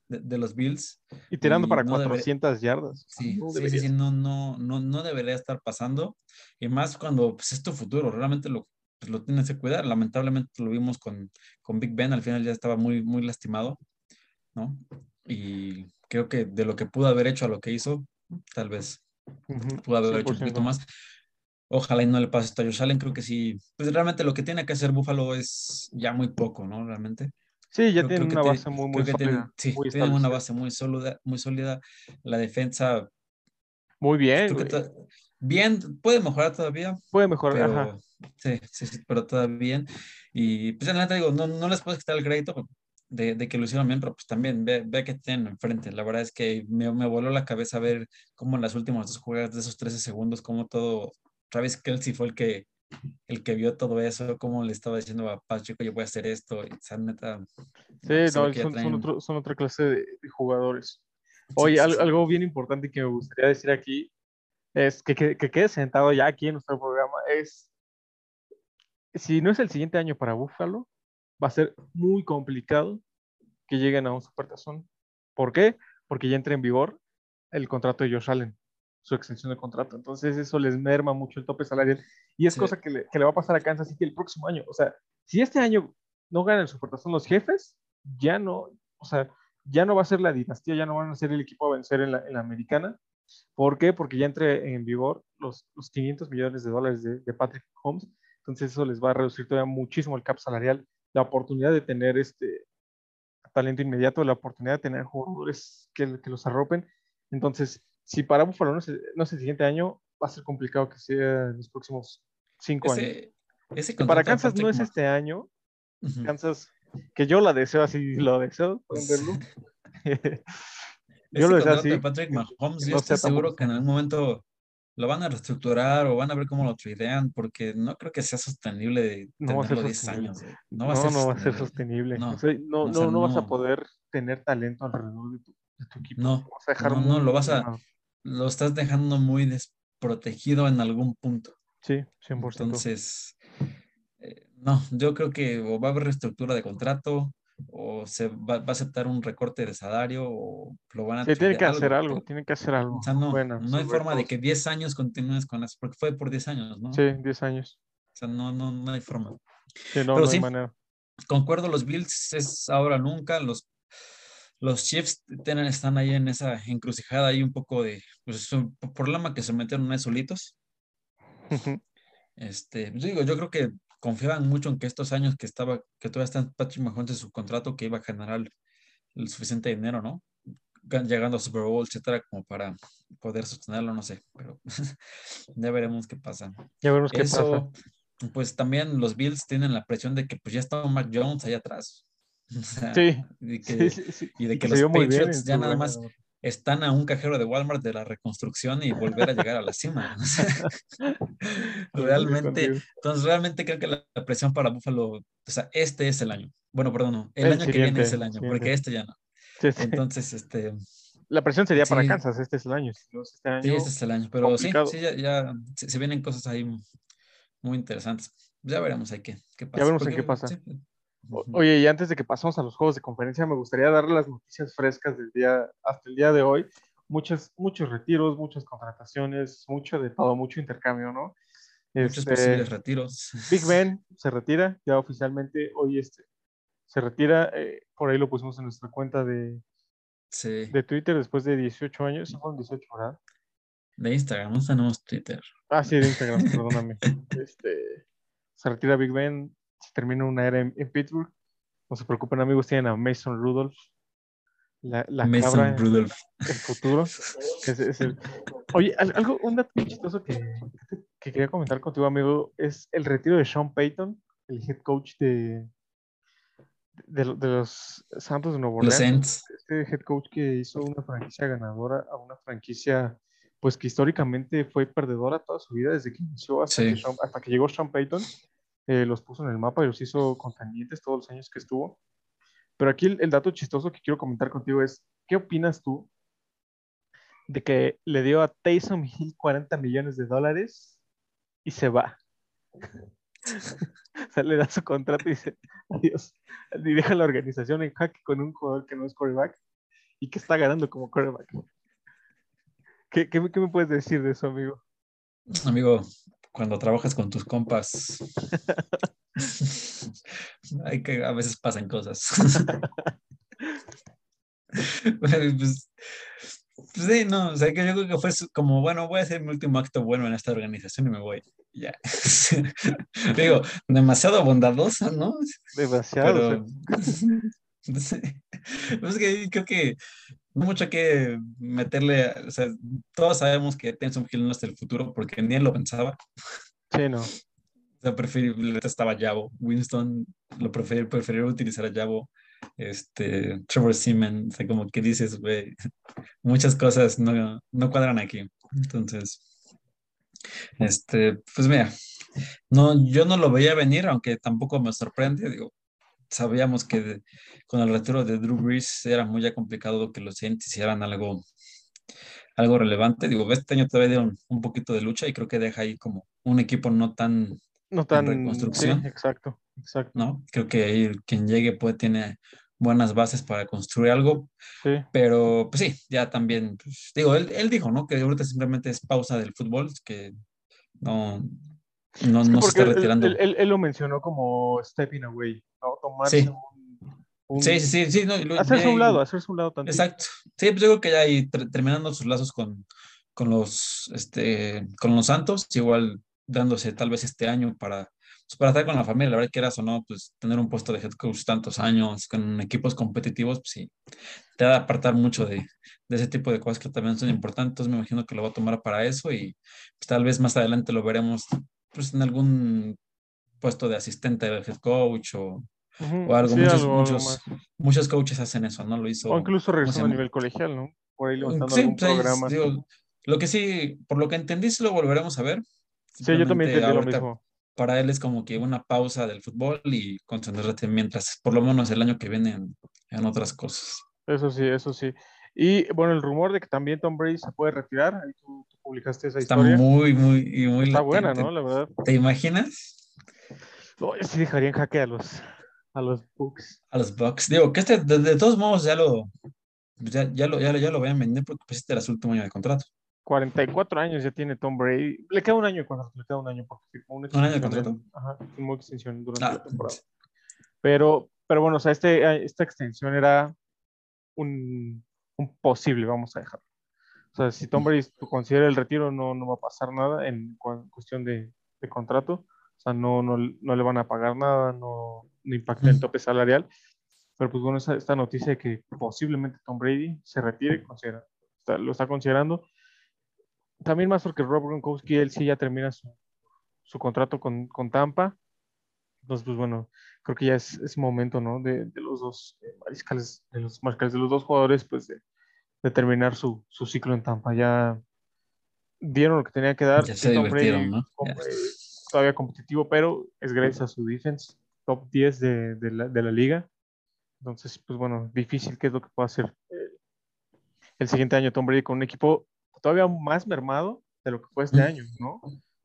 de, de los Bills. Y tirando Y para no debe- 400 yardas. Sí, No sí, sí, sí, no, no, no, no debería estar pasando. Y más cuando pues, es tu futuro, realmente lo, pues, lo tienes que cuidar. Lamentablemente lo vimos con, con Big Ben, al final ya estaba muy, muy lastimado, ¿no? Y creo que de lo que pudo haber hecho a lo que hizo, tal vez pudo haber hecho un 100%. poquito más. Ojalá y no le pase esto a Josh Allen, creo que sí. Pues realmente lo que tiene que hacer Buffalo es ya muy poco, ¿no? Realmente. Sí, ya creo una base muy, muy sólida. sí, muy tienen una base muy sólida, muy sólida. La defensa Muy bien, bien, puede mejorar todavía, Puede mejorar. ajá. pero sí, sí, sí, pero todavía bien. Y pues en la digo, no, no les puedo quitar el crédito de, de que lo hicieron bien, pero pues también ve, ve que tienen enfrente. La verdad es que me, me voló la cabeza ver cómo en las últimas dos jugadas de esos 13 segundos, cómo todo, Travis Kelsey fue el que el que vio todo eso, cómo le estaba diciendo a Pacheco, yo voy a hacer esto, o sea, neta, Sí, no, son, son otro- son otra clase de, jugadores. Oye, sí, al- sí. algo bien importante que me gustaría decir aquí es que, que, que quede sentado ya aquí en nuestro programa es, si no es el siguiente año para Buffalo, va a ser muy complicado que lleguen a un supertazón. ¿Por qué? Porque ya entra en vigor el contrato de Josh Allen, su extensión de contrato. Entonces eso les merma mucho el tope salarial y es Sí. cosa que le, que le va a pasar a Kansas City el próximo año. O sea, si este año no ganan el supertazón los jefes, ya no, o sea, ya no va a ser la dinastía, ya no van a ser el equipo a vencer en la, en la americana. ¿Por qué? Porque ya entre en vigor los, los 500 millones de dólares de, de Patrick Holmes. Entonces eso les va a reducir todavía muchísimo el cap salarial, la oportunidad de tener este talento inmediato, la oportunidad de tener jugadores que, que los arropen. Entonces, si para Buffalo no es, el- no es el siguiente año, va a ser complicado que sea en los próximos cinco años. ese, para Kansas no es este año. Kansas, que yo la deseo así, lo deseo. Ese yo lo deseo así. de Patrick Mahomes, yo no estoy seguro tampoco- que en algún momento lo van a reestructurar o van a ver cómo lo tradean, porque no creo que sea sostenible de No tenerlo 10 sostenible. años. eh. No, No va a ser no va a ser sostenible. No, O sea, no, o no, sea, no vas a no. poder tener talento alrededor de tu, de tu equipo. No, Lo vas a dejar no, no, lo vas a-. Lo estás dejando muy desprotegido en algún punto. Sí, 100%. Entonces, eh, no, yo creo que o va a haber reestructura de contrato o se va, va a aceptar un recorte de salario o lo van a sí, tiene que hacer algo, tienen que hacer algo. O sea, no, Bueno, no hay forma de que 10 años continúes con eso, porque fue por 10 años, ¿no? Sí, 10 años. O sea, no, no, no hay forma. Sí, no, Pero no sí. hay manera. Concuerdo, los Bills es ahora nunca, los, los Chiefs tienen, están ahí en esa encrucijada, ahí un poco de, pues es un problema que se metieron ahí solitos. Este, yo digo, yo creo que confiaban mucho en que estos años que estaba, que todavía está Patrick Mahomes en su contrato, que iba a generar el, suficiente dinero, ¿no? Gan- Llegando a Super Bowl, etcétera, como para poder sostenerlo, no sé, pero ya veremos qué pasa. ya veremos qué pasa. Eso, pues también los Bills tienen la presión de que pues ya está Mac Jones ahí atrás. O sea, Sí, y, que, sí, sí, sí. y de que los Patriots ya nada más están a un cajero de Walmart de la reconstrucción y volver a llegar a la cima. O sea, realmente, entonces realmente creo que la, presión para Buffalo, o sea, este es el año. Bueno, perdón, no, el, El año que viene es el siguiente, año, porque este ya no. Entonces, este, La presión sería para. Kansas, este es el año. Este año, sí, este es el año, pero sí, complicado. sí, ya, ya se, se vienen cosas ahí muy interesantes. Ya veremos ahí qué, qué pasa. veremos en porque, qué pasa. sí, O-. Oye, y antes de que pasemos a los juegos de conferencia, me gustaría darle las noticias frescas del día hasta el día de hoy. Muchos, muchos retiros, muchas contrataciones, mucho de todo, mucho intercambio, ¿no? Muchos Este, posibles retiros. Big Ben se retira, ya oficialmente hoy este, se retira, eh, por ahí lo pusimos en nuestra cuenta de, Sí, de Twitter después de 18 años, sí fueron 18, ¿verdad? de Instagram, no tenemos Twitter. Ah, sí, de Instagram, perdóname. Este, se retira Big Ben, se termina una era en, en Pittsburgh. No se preocupen, amigos, tienen a Mason Rudolph, la, la Mason cabra en Rudolph. el futuro. Es- es el- Oye, al- algo, un dato chistoso que, que quería comentar contigo, amigo, es el retiro de Sean Payton, el head coach de, de, de los Santos de Nuevo Orleans. Este head coach que hizo una franquicia ganadora a una franquicia, pues que históricamente fue perdedora toda su vida desde que inició hasta, Sí. que, Sean- hasta que llegó Sean Payton. Eh, los puso en el mapa y los hizo contendientes todos los años que estuvo. Pero aquí el, dato chistoso que quiero comentar contigo es, ¿qué opinas tú de que le dio a Taysom Hill 40 millones de dólares y se va? o sea, le da su contrato y dice, adiós. Y deja la organización en jaque con un jugador que no es quarterback y que está ganando como quarterback. ¿Qué, qué, qué me puedes decir de eso, amigo? Amigo, cuando trabajas con tus compas, hay que a veces pasan cosas. pues, pues sí, no, o sea, que yo creo que fue como, bueno, voy a hacer mi último acto bueno en esta organización y me voy. Ya. Digo, demasiado bondadosa, ¿no? Demasiado. Pero sé. Pues es que creo que no mucho que meterle, o sea, todos sabemos que Tenson Hill no es el futuro porque ni él lo pensaba. sí, no. O sea, preferible estaba Javo. Winston lo preferir, preferiría utilizar a Javo. Este, Trevor Seaman, o sea, como que dices, güey, muchas cosas no, no cuadran aquí. Entonces, Este, pues mira, no, yo no lo veía venir, aunque tampoco me sorprende. Digo, sabíamos que con el retiro de Drew Brees era muy ya complicado que los Saints hicieran algo, algo relevante. Digo, este año todavía dieron un poquito de lucha y creo que deja ahí como un equipo no tan No tan. reconstrucción. sí, exacto, exacto. ¿no? Creo que ahí quien llegue puede tiene buenas bases para construir algo, Sí. pero pues sí, ya también, pues, digo, él, él dijo, ¿no? Que ahorita simplemente es pausa del fútbol, que no, no, Es que no se está retirando. Él, él- él lo mencionó como stepping away, ¿no? Tomarse Sí. un, un- Sí, sí, sí, no, lo- Hacerse un lado, hacerse un lado también. Exacto. Sí, pues yo creo que ya ahí ter- terminando sus lazos con, con los este con los Santos, igual dándose tal vez este año para, pues, para estar con la familia, la verdad que eras o no, pues tener un puesto de head coach tantos años con equipos competitivos, pues sí, te va a apartar mucho de, de ese tipo de cosas que también son importantes. Entonces me imagino que lo va a tomar para eso y pues, tal vez más adelante lo veremos pues en algún puesto de asistente del head coach o, Ujú, o algo. sí, muchos, algo- muchos, muchos coaches hacen eso, ¿no? Lo hizo. O incluso regresando a nivel colegial, ¿no? Por ahí levantando Sí, algún pues, programa. digo, lo que sí, por lo que entendí, sí lo volveremos a ver. sí, yo también entendí lo mismo. Para él es como que una pausa del fútbol y concentrarse mientras, por lo menos el año que viene, en, en otras cosas. Eso sí, eso sí. Y bueno, el rumor de que también Tom Brady se puede retirar, tú publicaste esa Está historia. muy, muy, y muy Está buena. ¿no? La verdad. ¿Te imaginas? No, yo sí dejaría en jaque a los, a los Bucks. A los Bucks. Digo, que este, de, de todos modos, ya lo, ya, ya lo, ya, lo- ya lo vayan a vender porque pues este era su último año de contrato. 44 años ya tiene Tom Brady. Le queda un año de contrato, le queda un año porque firmó una ¿Un año de extensión contrato? Ajá, firmó extensión durante Ah, la temporada. Pero, pero bueno, o sea, este, esta extensión era un, un posible, vamos a dejarlo. O sea, si Tom Brady considera el retiro, no, no va a pasar nada en cu- cuestión de, de contrato. O sea, no, no, no le van a pagar nada, no, no impacta el tope salarial. Pero pues bueno, esta noticia de que posiblemente Tom Brady se retire, considera, está- lo está considerando. También más porque Rob Gronkowski, él sí ya termina su, su contrato con, con Tampa. Entonces, pues bueno, creo que ya es, es momento, ¿no? De, de los dos eh, mariscales, de los mariscales de los dos jugadores, pues de, de terminar su, su ciclo en Tampa. Ya dieron lo que tenía que dar. Ya se divirtieron, ¿no? todavía competitivo, pero es gracias a su defense, top 10 de, de la, de la liga. Entonces, pues bueno, difícil qué es lo que puede hacer eh, el siguiente año Tom Brady con un equipo todavía más mermado de lo que fue este año, ¿no?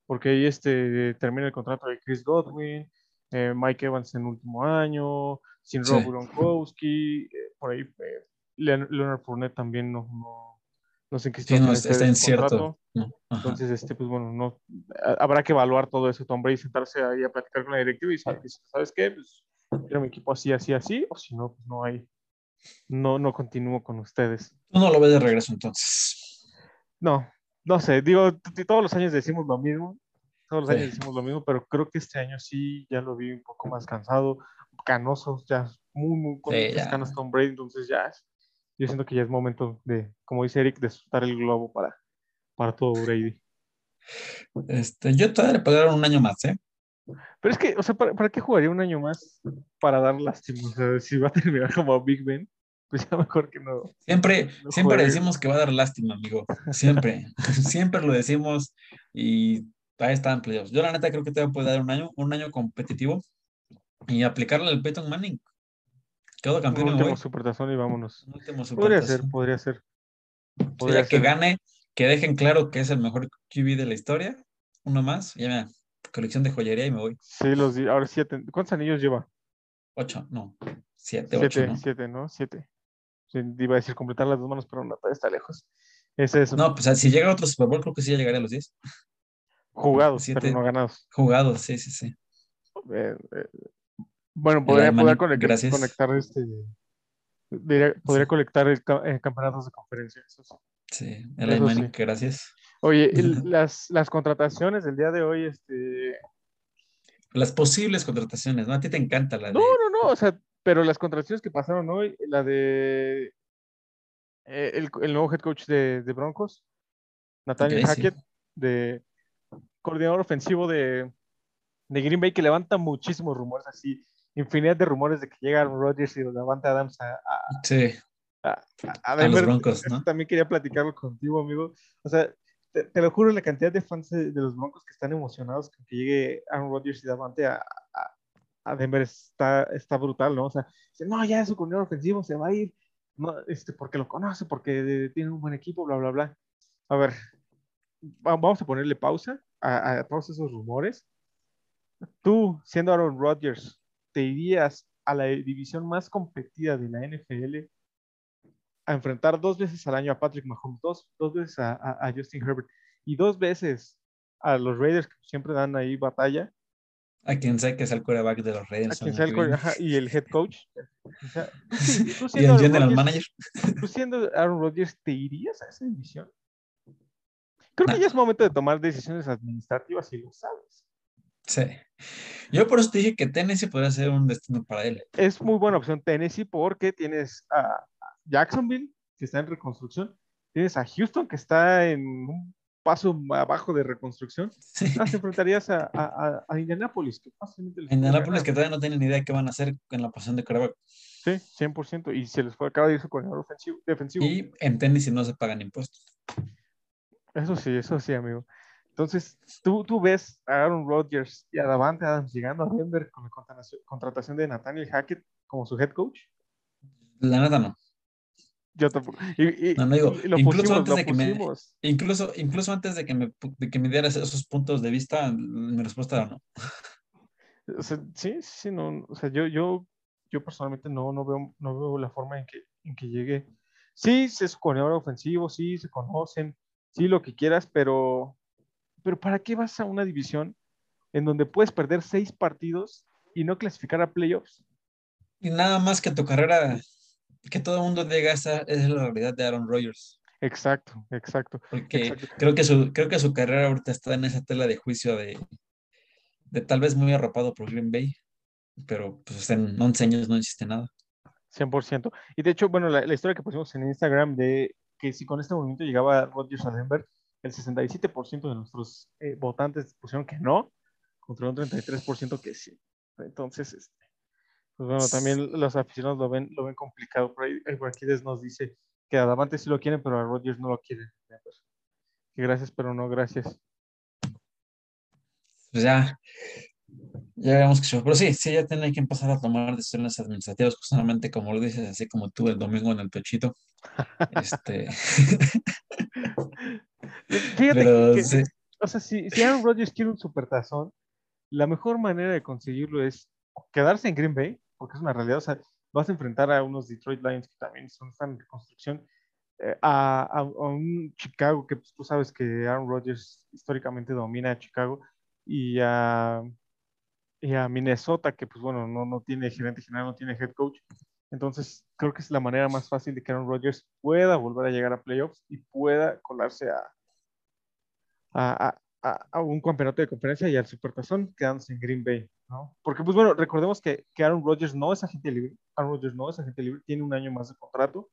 Porque ahí este, termina el contrato de Chris Godwin, eh, Mike Evans en último año, sin Sí. Rob Gronkowski, eh, por ahí eh, Leonard Fournette también no, no, no sé en qué Sí, no, situación está, incierto. Ajá. Entonces, este, pues bueno, no, ha- habrá que evaluar todo eso, Tom Brady, sentarse ahí a platicar con la directiva y saber que, ¿sabes qué? Pues quiero mi equipo así, así, así, o si no, pues no hay, no, no continúo con ustedes. Tú no lo ves de regreso entonces. No, no sé, digo, todos los años decimos lo mismo, todos los Sí. años decimos lo mismo, pero creo que este año sí ya lo vi un poco más cansado, canoso, ya muy, muy con Sí, muchas ya. canas Tom Brady, entonces ya es- yo siento que ya es momento de, como dice Eric, de soltar el globo para, para todo Brady. Este, yo todavía le pagaron un año más, ¿eh? Pero es que, o sea, ¿para, para qué jugaría un año más para dar lástima? O sea, si va a terminar como Big Ben, pues ya mejor que no. Siempre, No siempre juegue. decimos que va a dar lástima, amigo. Siempre, siempre lo decimos y ahí están playoffs. Yo la neta creo que te puede dar un año, un año competitivo y aplicarle al Peyton Manning. Quedó Un campeón, último güey. supertazón y vámonos. Un último Podría ser, podría ser. Sí, Podría ya que gane, que dejen claro que es el mejor QB de la historia. Uno más, ya mira, colección de joyería y me voy. Sí, los ahora siete. ¿Cuántos anillos lleva? Ocho, no, siete, ocho, Siete, ¿no? siete, ¿no? Siete. Iba a decir completar las dos manos, pero no, está lejos. Es eso. No, pues si llega otro Super Bowl, creo que sí ya llegaría a los 10. Jugados, siete. pero no ganados. Jugados, sí, sí, sí. Eh, eh, bueno, podría, podría conectar, este. diría- podría conectar el eh, campeonatos de conferencia. eso sí. Sí, el Eso sí. gracias. Oye, el- las, las contrataciones del día de hoy, este. Las posibles contrataciones, ¿no? A ti te encanta la de... No, no, no, o sea, pero las contrataciones que pasaron hoy, la de eh, el, el nuevo head coach de, de Broncos, Nathaniel. Hackett, de coordinador ofensivo de, de Green Bay, que levanta muchísimos rumores, así, infinidad de rumores de que llega Aaron Rodgers y levanta Adams a, a, Sí, a, a a los Denver. Broncos, ¿no? También quería platicarlo contigo, amigo. O sea, te, lo juro, la cantidad de fans de, los Broncos que están emocionados con que llegue Aaron Rodgers y Davante a, a, Denver está, está brutal, ¿no? O sea, no, ya es su coordinador ofensivo, se va a ir, no, este, porque lo conoce, porque tiene un buen equipo, bla, bla, bla. A ver, vamos a ponerle pausa a, a todos esos rumores. Tú, siendo Aaron Rodgers, ¿te irías a la división más competida de la NFL a enfrentar dos veces al año a Patrick Mahomes, dos, dos veces a, Justin Herbert y dos veces a los Raiders que siempre dan ahí batalla. A quien sea que es el quarterback de los Raiders. A quien sea el y el head coach. y el general manager. Tú siendo Aaron Rodgers, ¿te irías a esa división? Creo que ya es momento de tomar decisiones administrativas y lo sabes. Sí. Yo por eso te dije que Tennessee podría ser un destino para él. Es muy buena opción Tennessee porque tienes a Jacksonville, que está en reconstrucción, tienes a Houston, que está en un paso abajo de reconstrucción. Sí. Ah, enfrentarías a, a, a Indianapolis. Que Indianapolis que todavía no tienen ni idea de qué van a hacer en la posición de quarterback. Sí, 100%. Y se les fue acaba de ir su coordinador ofensivo, defensivo. Y en Tennessee no se pagan impuestos. Eso sí, eso sí, amigo. Entonces, tú, tú ves a Aaron Rodgers y a Davante Adams llegando a Denver con la contratación de Nathaniel Hackett como su head coach. La nada no. Yo tampoco. Y, no, no digo, incluso, antes de que me, incluso, incluso antes de que me, de que me dieras esos puntos de vista, mi respuesta era no. O sea, sí, sí, no. O sea, yo, yo, yo personalmente no, no, veo, no veo la forma en que, en que llegue. Sí, se es coordinador ofensivo, sí, se conocen, sí, lo que quieras, pero, pero ¿para qué vas a una división en donde puedes perder seis partidos y no clasificar a playoffs? Y nada más que tu carrera, que todo el mundo diga esa es la realidad de Aaron Rodgers. Exacto, exacto. Porque creo que su, creo que su carrera ahorita está en esa tela de juicio de, de tal vez muy arropado por Green Bay, pero pues en 11 años no existe nada. 100%. Y de hecho, bueno, la, la, historia que pusimos en Instagram de que si con este movimiento llegaba Rodgers a Denver, el 67% de nuestros eh, votantes pusieron que no, contra un 33% que sí. Entonces, este, pues bueno, también los aficionados lo ven, lo ven complicado. Por ahí el Barquides nos dice que a Davante sí lo quieren, pero a Rodgers no lo quieren. Que gracias, pero no gracias. Pues ya, ya veremos que se Pero sí, sí, ya tiene que empezar a tomar decisiones administrativas, justamente como lo dices, así como tú el domingo en el pechito. este. Fíjate que, o sea, si, si Aaron Rodgers quiere un supertazón, la mejor manera de conseguirlo es quedarse en Green Bay, porque es una realidad. O sea, vas a enfrentar a unos Detroit Lions que también son, están en reconstrucción, eh, a, a, un Chicago que pues, tú sabes que Aaron Rodgers históricamente domina a Chicago, y a, y a Minnesota, que pues bueno, no, no tiene gerente general, no tiene head coach. Entonces, creo que es la manera más fácil de que Aaron Rodgers pueda volver a llegar a playoffs y pueda colarse a, un campeonato de conferencia y al Supertazón quedándose en Green Bay, ¿no? Porque, pues bueno, recordemos que, Aaron Rodgers no es agente libre, Aaron Rodgers no es agente libre, tiene un año más de contrato,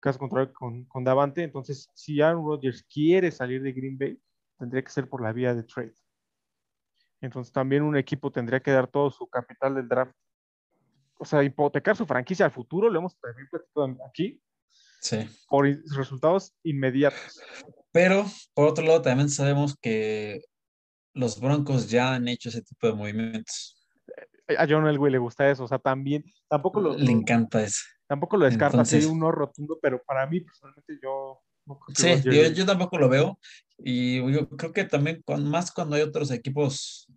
caso contrario con, con Davante, entonces, si Aaron Rodgers quiere salir de Green Bay, tendría que ser por la vía de trade. Entonces, también un equipo tendría que dar todo su capital del draft o sea, hipotecar su franquicia al futuro, lo hemos platicado aquí, sí. por resultados inmediatos. Pero, por otro lado, también sabemos que los Broncos ya han hecho ese tipo de movimientos. A John Elway le gusta eso, o sea, también, tampoco lo... Le encanta eso. Tampoco lo descarta así uno rotundo, pero para mí, personalmente, yo... sí, yo, yo, tampoco lo veo. Y yo creo que también, más cuando hay otros equipos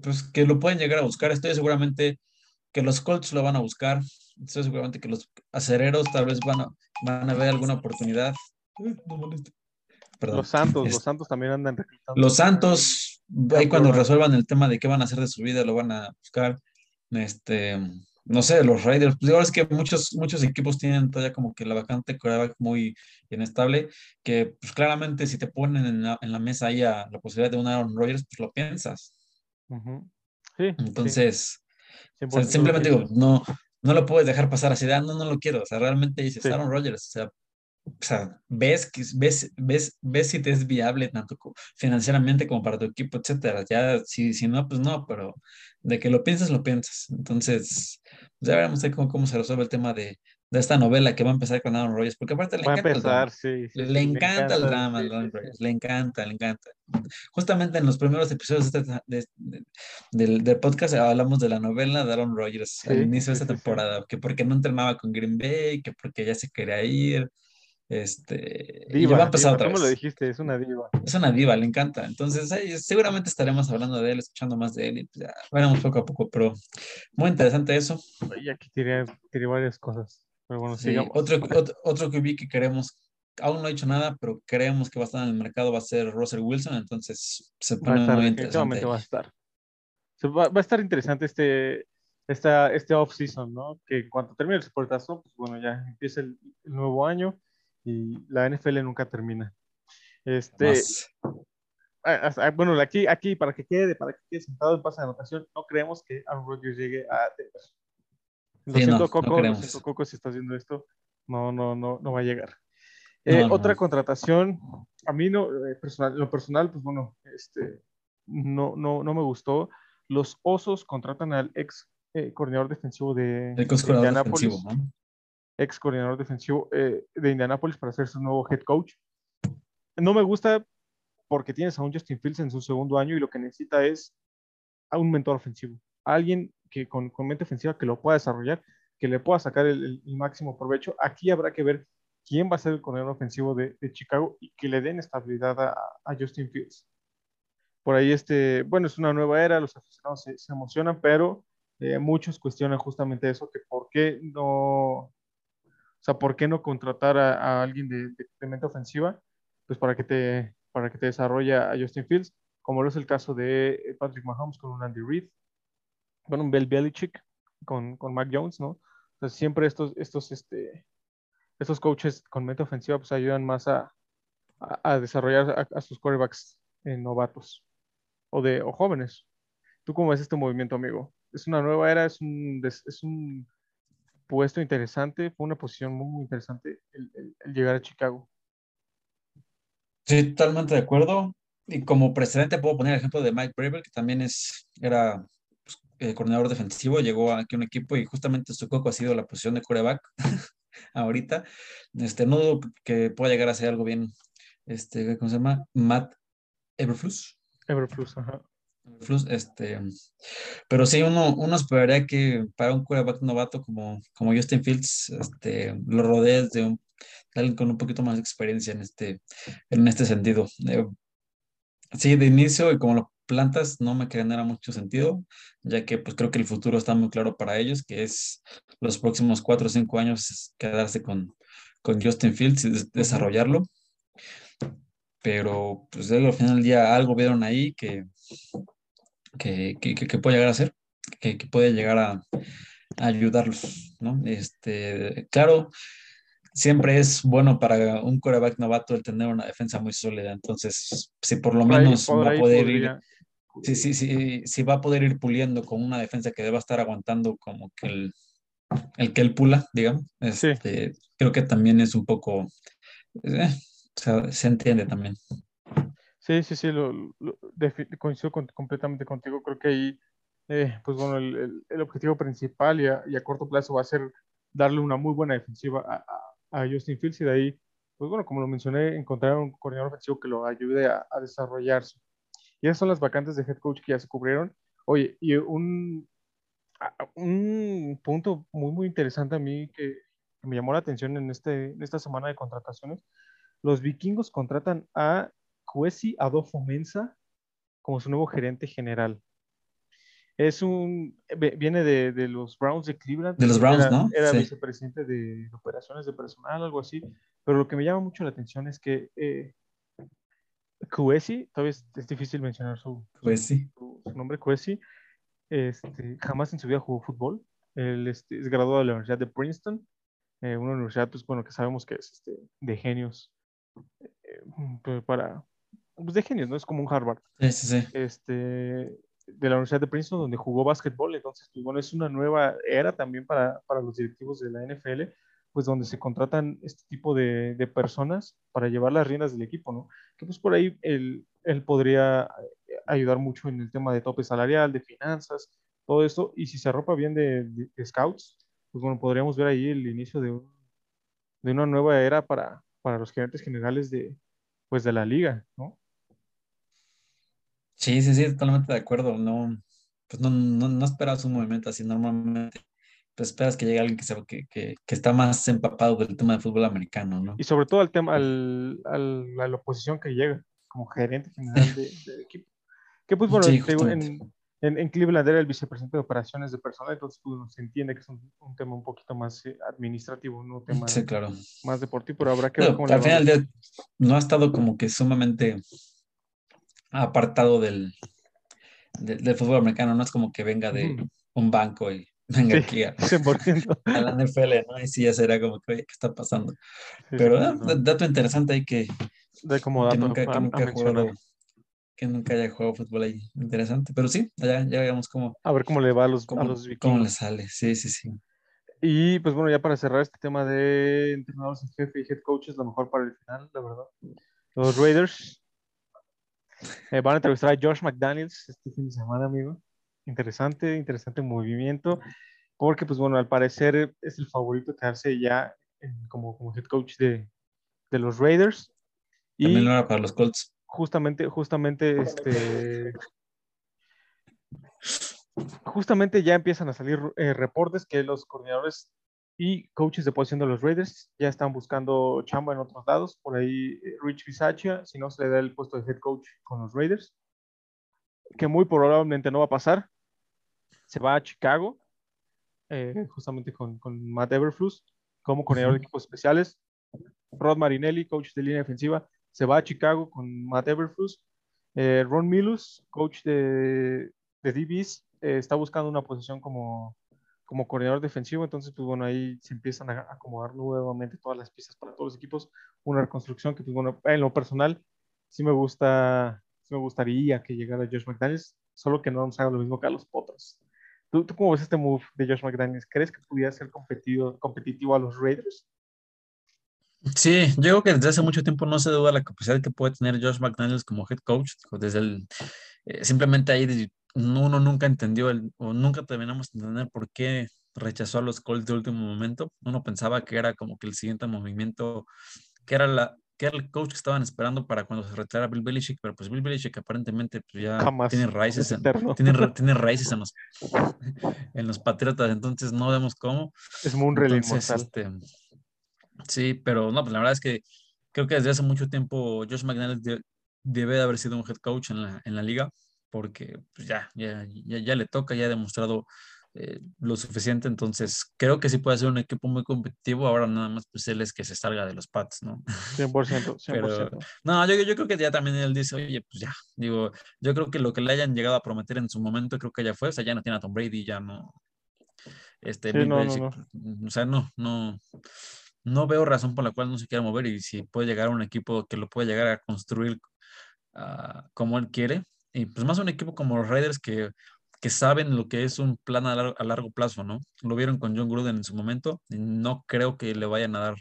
pues, que lo pueden llegar a buscar, estoy seguramente que los Colts lo van a buscar. Estoy seguramente que los acereros tal vez van a, van a ver alguna oportunidad. Los Santos, los Santos también andan reclutando. Los Santos, ahí cuando resuelvan el tema de qué van a hacer de su vida, lo van a buscar. Este, no sé, los Raiders. Pues es que muchos, muchos equipos tienen todavía como que la vacante muy inestable, que pues claramente si te ponen en la, en la mesa ahí a la posibilidad de un Aaron Rodgers, pues lo piensas. sí, Entonces, simplemente digo, no, no lo puedes dejar pasar así de, ah, no, no lo quiero. O sea, realmente dices, Aaron Rodgers, o sea, o sea, ves, ves, ves, ves si te es viable tanto financieramente como para tu equipo, etcétera. Ya, si, si no, pues no, pero de que lo piensas, lo piensas. Entonces, ya veremos cómo, cómo se resuelve el tema de, de esta novela que va a empezar con Aaron Rodgers, porque aparte le Va encanta el empezar, sí, Le, sí, le encanta el drama sí, Aaron Rodgers, le encanta, le encanta. Justamente en los primeros episodios de este- de- de- del, del podcast hablamos de la novela de Aaron Rodgers al inicio de esta temporada, que porque no entrenaba con Green Bay, que porque ya se quería ir, este, y ya Diva, va a empezar diva, otra ¿cómo lo vez. dijiste? Es una diva. Es una diva, le encanta. Entonces, eh, seguramente estaremos hablando de él, escuchando más de él, y pues, ya veremos poco a poco, pero muy interesante eso. Y aquí tiré, tiré varias cosas. Pero bueno, Sí, otro, otro, otro que vi que queremos, aún no ha hecho nada, pero creemos que va a estar en el mercado va a ser Russell Wilson, entonces se Va a pone estar, muy interesante. va a estar. Va, va a estar interesante este, esta, este off-season, ¿no? Que cuando termine el supertazón, pues bueno, ya empieza el, el nuevo año y la NFL nunca termina. Este, bueno, aquí, aquí para que quede, para que quede sentado en pase de anotación, no creemos que Aaron Rodgers llegue a Denver. Lo Sí, siento, no Coco, lo siento, Coco, si estás viendo esto, no, no, no, no va a llegar. Eh. Otra contratación, a mí no, eh, personal, lo personal, pues bueno, este, no, no, no me gustó. Los Osos contratan al ex eh, coordinador defensivo de, de ex coordinador defensivo de Indianápolis para ser su nuevo head coach. No me gusta porque tienes a un Justin Fields en su segundo año y lo que necesita es a un mentor ofensivo, alguien que con, con mente ofensiva que lo pueda desarrollar, que le pueda sacar el, máximo provecho. Aquí habrá que ver quién va a ser el coordinador ofensivo de, de Chicago y que le den estabilidad a, a Justin Fields. Por ahí, este, bueno, es una nueva era, los aficionados se, se emocionan, pero eh, muchos cuestionan justamente eso, que por qué no, o sea, ¿por qué no contratar a, a alguien de, de, de mente ofensiva? Pues para que te, para que te desarrolle a Justin Fields, como lo es el caso de Patrick Mahomes con un Andy Reid, con un Bill Belichick, con, con Mac Jones, ¿no? Entonces siempre estos, estos, este, estos coaches con mente ofensiva pues ayudan más a, a, desarrollar a, sus quarterbacks eh, novatos o, de, o jóvenes. ¿Tú cómo ves este movimiento, amigo? Es una nueva era, es un, es un puesto interesante, fue una posición muy, muy interesante el, llegar a Chicago. Sí, totalmente de acuerdo. Y como precedente puedo poner el ejemplo de Mike Braver, que también es, era eh, coordinador defensivo, llegó aquí a un equipo y justamente su coco ha sido la posición de coreback ahorita. Este, no dudo que pueda llegar a ser algo bien, este, ¿cómo se llama? Matt Everflus. Everflus, ajá. Everflus, este, pero sí, uno, uno esperaría que para un quarterback novato como, como Justin Fields, este, lo rodees de un, alguien con un poquito más de experiencia en este, en este sentido. Eh, sí, de inicio y como lo plantas no me genera mucho sentido, ya que pues creo que el futuro está muy claro para ellos, que es los próximos cuatro o cinco años quedarse con, con Justin Fields y des desarrollarlo. Pero pues al final del día algo vieron ahí que, que, que, que puede llegar a ser, que, que puede llegar a, a, ayudarlos, ¿no? Este, claro, siempre es bueno para un coreback novato el tener una defensa muy sólida. Entonces, si por lo menos por ahí, por va a poder podría. ir, si, si, si, si, va a poder ir puliendo con una defensa que deba estar aguantando como que el, el que él pula, digamos, este, sí. creo que también es un poco, eh, o sea, se entiende también. Sí, sí, sí, lo, lo, coincido con, completamente contigo. Creo que ahí, eh, pues bueno, el, el, el objetivo principal y a, y a, corto plazo va a ser darle una muy buena defensiva a, a, a, Justin Fields y de ahí, pues bueno, como lo mencioné, encontrar un coordinador ofensivo que lo ayude a, a desarrollarse. Y esas son las vacantes de head coach que ya se cubrieron. Oye, y un, un punto muy, muy interesante a mí que, me llamó la atención en, este, en esta semana de contrataciones, los vikingos contratan a Kwesi Adolfo Mensa como su nuevo gerente general. Es un, viene de, de, los Browns de Cleveland. De los Browns, era, ¿no? Era sí. vicepresidente de operaciones de personal, algo así. Pero lo que me llama mucho la atención es que eh, Kwesi, todavía es, es, difícil mencionar su, su, su nombre, Kwesi, este, jamás en su vida jugó fútbol. Él este, es graduado de la Universidad de Princeton, eh, una universidad, pues bueno, que sabemos que es este, de genios eh, para, pues de genios, ¿no? Es como un Harvard. Sí, sí, sí. Este, de la Universidad de Princeton, donde jugó básquetbol. Entonces, pues, bueno, es una nueva era también para, para los directivos de la NFL, pues donde se contratan este tipo de, de, personas para llevar las riendas del equipo, ¿no? Que pues por ahí él, él podría ayudar mucho en el tema de tope salarial, de finanzas, todo esto. Y si se arropa bien de scouts, pues bueno, podríamos ver ahí el inicio de, de una nueva era para, para los gerentes generales de, pues de la liga, ¿no? Sí, sí, sí, totalmente de acuerdo. No, pues no, no, no esperas un movimiento así normalmente. Pues esperas que llegue alguien que, se, que, que, que, está más empapado del tema de fútbol americano, ¿no? Y sobre todo al tema, al, al, a la oposición que llega como gerente general de, de equipo. Que pues bueno, sí, en, en, en, Cleveland era el vicepresidente de operaciones de personal, entonces pues, se entiende que es un, un tema un poquito más eh, administrativo, no un tema sí, claro. más deportivo, pero habrá que ver cómo Al final del día no ha estado como que sumamente apartado del, del, del, fútbol americano, no es como que venga de un banco y venga Sí, aquí a, 100%. a, la NFL, ¿no? Y sí, ya será como que, oye, ¿qué está pasando? Sí, Pero sí, ah, no. dato interesante ahí que, de como que nunca, que a- a nunca jugado, que nunca haya jugado fútbol ahí. Interesante. Pero sí, ya, ya veamos cómo, A ver cómo le va a los, a cómo, los cómo le sale. Sí, sí, sí. Y pues bueno, ya para cerrar este tema de entrenadores en jefe y head coaches, lo mejor para el final, la verdad. Los Raiders eh, van a entrevistar a Josh McDaniels este fin de semana, amigo. Interesante, interesante movimiento, porque pues bueno, al parecer es el favorito quedarse ya en- como, como head coach de, de los Raiders. También Y lo era para los Colts. justamente, justamente, este, justamente ya empiezan a salir eh, reportes que los coordinadores y coaches de posición de los Raiders ya están buscando chamba en otros lados. Por ahí eh, Rich Bisaccia, si no se le da el puesto de head coach con los Raiders, que muy probablemente no va a pasar. Se va a Chicago, eh, justamente con, con Matt Everflus como coordinador de equipos especiales. Rod Marinelli, coach de línea defensiva, se va a Chicago con Matt Everflus. Eh, Ron Milus, coach de, de DBs, eh, está buscando una posición como, como coordinador defensivo. Entonces, pues bueno, ahí se empiezan a acomodar nuevamente todas las piezas para todos los equipos. Una reconstrucción que, pues bueno, en lo personal, sí me gusta, sí me gustaría que llegara Josh McDaniels, solo que no nos haga lo mismo que a los Potros. ¿Tú, ¿Tú, cómo ves este move de Josh McDaniels? ¿Crees que pudiera ser competitivo, competitivo a los Raiders? Sí, yo creo que desde hace mucho tiempo no se duda la capacidad que puede tener Josh McDaniels como head coach. Desde el, eh, simplemente ahí uno nunca entendió el, o nunca terminamos de entender por qué rechazó a los Colts de último momento. Uno pensaba que era como que el siguiente movimiento, que era la que era el coach que estaban esperando para cuando se retirara Bill Belichick, pero pues Bill Belichick aparentemente pues ya Jamás. tiene raíces en, tiene, tiene, raíces en los en los Patriotas, entonces no vemos cómo. Es muy un este, Sí, pero no, pues la verdad es que creo que desde hace mucho tiempo Josh McDaniels de, debe de haber sido un head coach en la, en la liga, porque pues ya, ya, ya, ya, le toca, ya ha demostrado eh, lo suficiente, entonces creo que sí puede ser un equipo muy competitivo, ahora nada más pues él es que se salga de los Pats, ¿no? 100%, 100%. Pero, no, yo, yo creo que ya también él dice, oye, pues ya, digo, yo creo que lo que le hayan llegado a prometer en su momento, creo que ya fue, o sea, ya no tiene a Tom Brady, ya no, este, sí, no, no, no. o sea, no, no, no veo razón por la cual no se quiera mover y si puede llegar a un equipo que lo puede llegar a construir uh, como él quiere. Y pues más un equipo como los Raiders que, que saben lo que es un plan a largo, a largo, plazo, ¿no? Lo vieron con John Gruden en su momento y no creo que le vayan a dar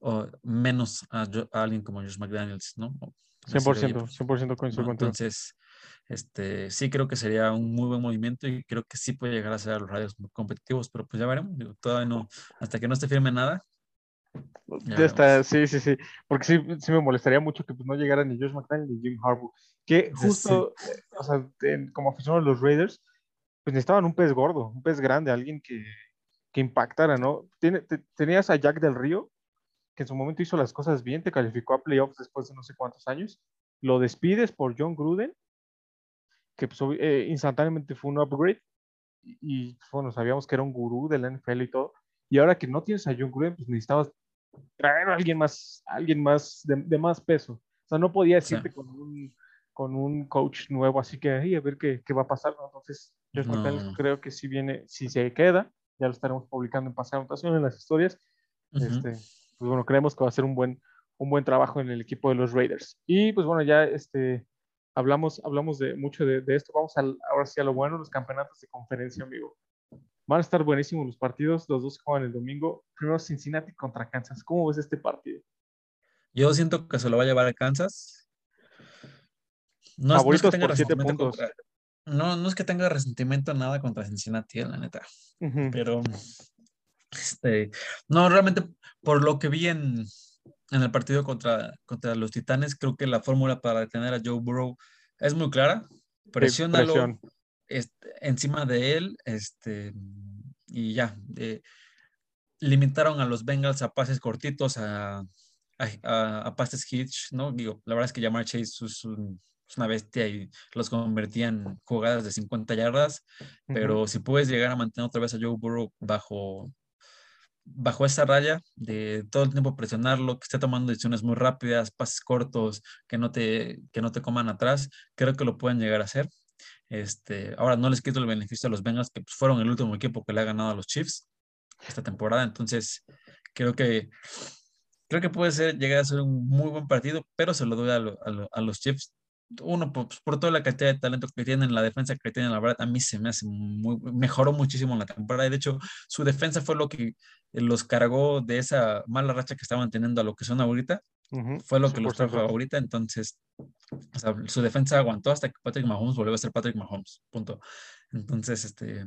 oh, menos a, a, alguien como Josh McDaniels, ¿no? 100%, 100% coincido ¿no? Entonces, este, sí creo que sería un muy buen movimiento y creo que sí puede llegar a ser a los Raiders competitivos, pero pues ya veremos, digo, todavía no, hasta que no esté firme nada, ya está, sí, sí, sí. Porque sí, sí me molestaría mucho que pues, no llegaran ni Josh McDaniel ni Jim Harbaugh. Que justo, sí. eh, o sea, en, como aficionados de los Raiders, pues necesitaban un pez gordo, un pez grande, alguien que, que impactara, ¿no? Tiene, te, tenías a Jack del Río, que en su momento hizo las cosas bien, te calificó a playoffs después de no sé cuántos años. Lo despides por John Gruden, que pues, eh, instantáneamente fue un upgrade. Y, y, bueno, sabíamos que era un gurú de la NFL y todo. Y ahora que no tienes a John Gruden, pues necesitabas traer a alguien más, alguien más de, de más peso. O sea, no podía decirte sí. con, un, con un coach nuevo, así que hey, a ver qué, qué va a pasar. ¿no? Entonces, no. McDaniels creo que si viene, si se queda, ya lo estaremos publicando en pasada anotación en las historias. Uh -huh. este, pues bueno, creemos que va a ser un buen, un buen trabajo en el equipo de los Raiders. Y pues bueno, ya este, hablamos, hablamos de mucho de, de esto. Vamos al, ahora sí a lo bueno, los campeonatos de conferencia, amigo. Van a estar buenísimos los partidos, los dos juegan el domingo. Primero Cincinnati contra Kansas. ¿Cómo ves este partido? Yo siento que se lo va a llevar a Kansas. No, Favoritos es, no es que por puntos. Contra, no, no es que tenga resentimiento nada contra Cincinnati, la neta. Uh -huh. Pero Este, no, realmente por lo que vi en, en el partido contra, contra los Titanes, creo que la fórmula para detener a Joe Burrow es muy clara. Presiónalo presión. este, encima de él este, y ya. eh, limitaron a los Bengals a pases cortitos, a, a, a- a pases hitch, ¿no? Digo, la verdad es que Jamar Chase es, un- es una bestia y los convertía en jugadas de 50 yardas, pero si puedes llegar a mantener otra vez a Joe Burrow bajo, bajo esa raya de todo el tiempo presionarlo, que esté tomando decisiones muy rápidas, pases cortos, que no te, que no te coman atrás, creo que lo pueden llegar a hacer. Este, ahora no les quito el beneficio a los Bengals, que pues, fueron el último equipo que le ha ganado a los Chiefs esta temporada, entonces creo que creo que puede ser llegar a ser un muy buen partido, pero se lo doy a, lo- a lo- a los Chiefs. Uno, por, por toda la cantidad de talento que tienen, la defensa que tienen, la verdad, a mí se me hace muy, mejoró muchísimo en la temporada. Y de hecho, su defensa fue lo que los cargó de esa mala racha que estaban teniendo a lo que son ahorita. Fue lo que los 100%. trajo ahorita. Entonces, o sea, su defensa aguantó hasta que Patrick Mahomes volvió a ser Patrick Mahomes. Punto. Entonces, este,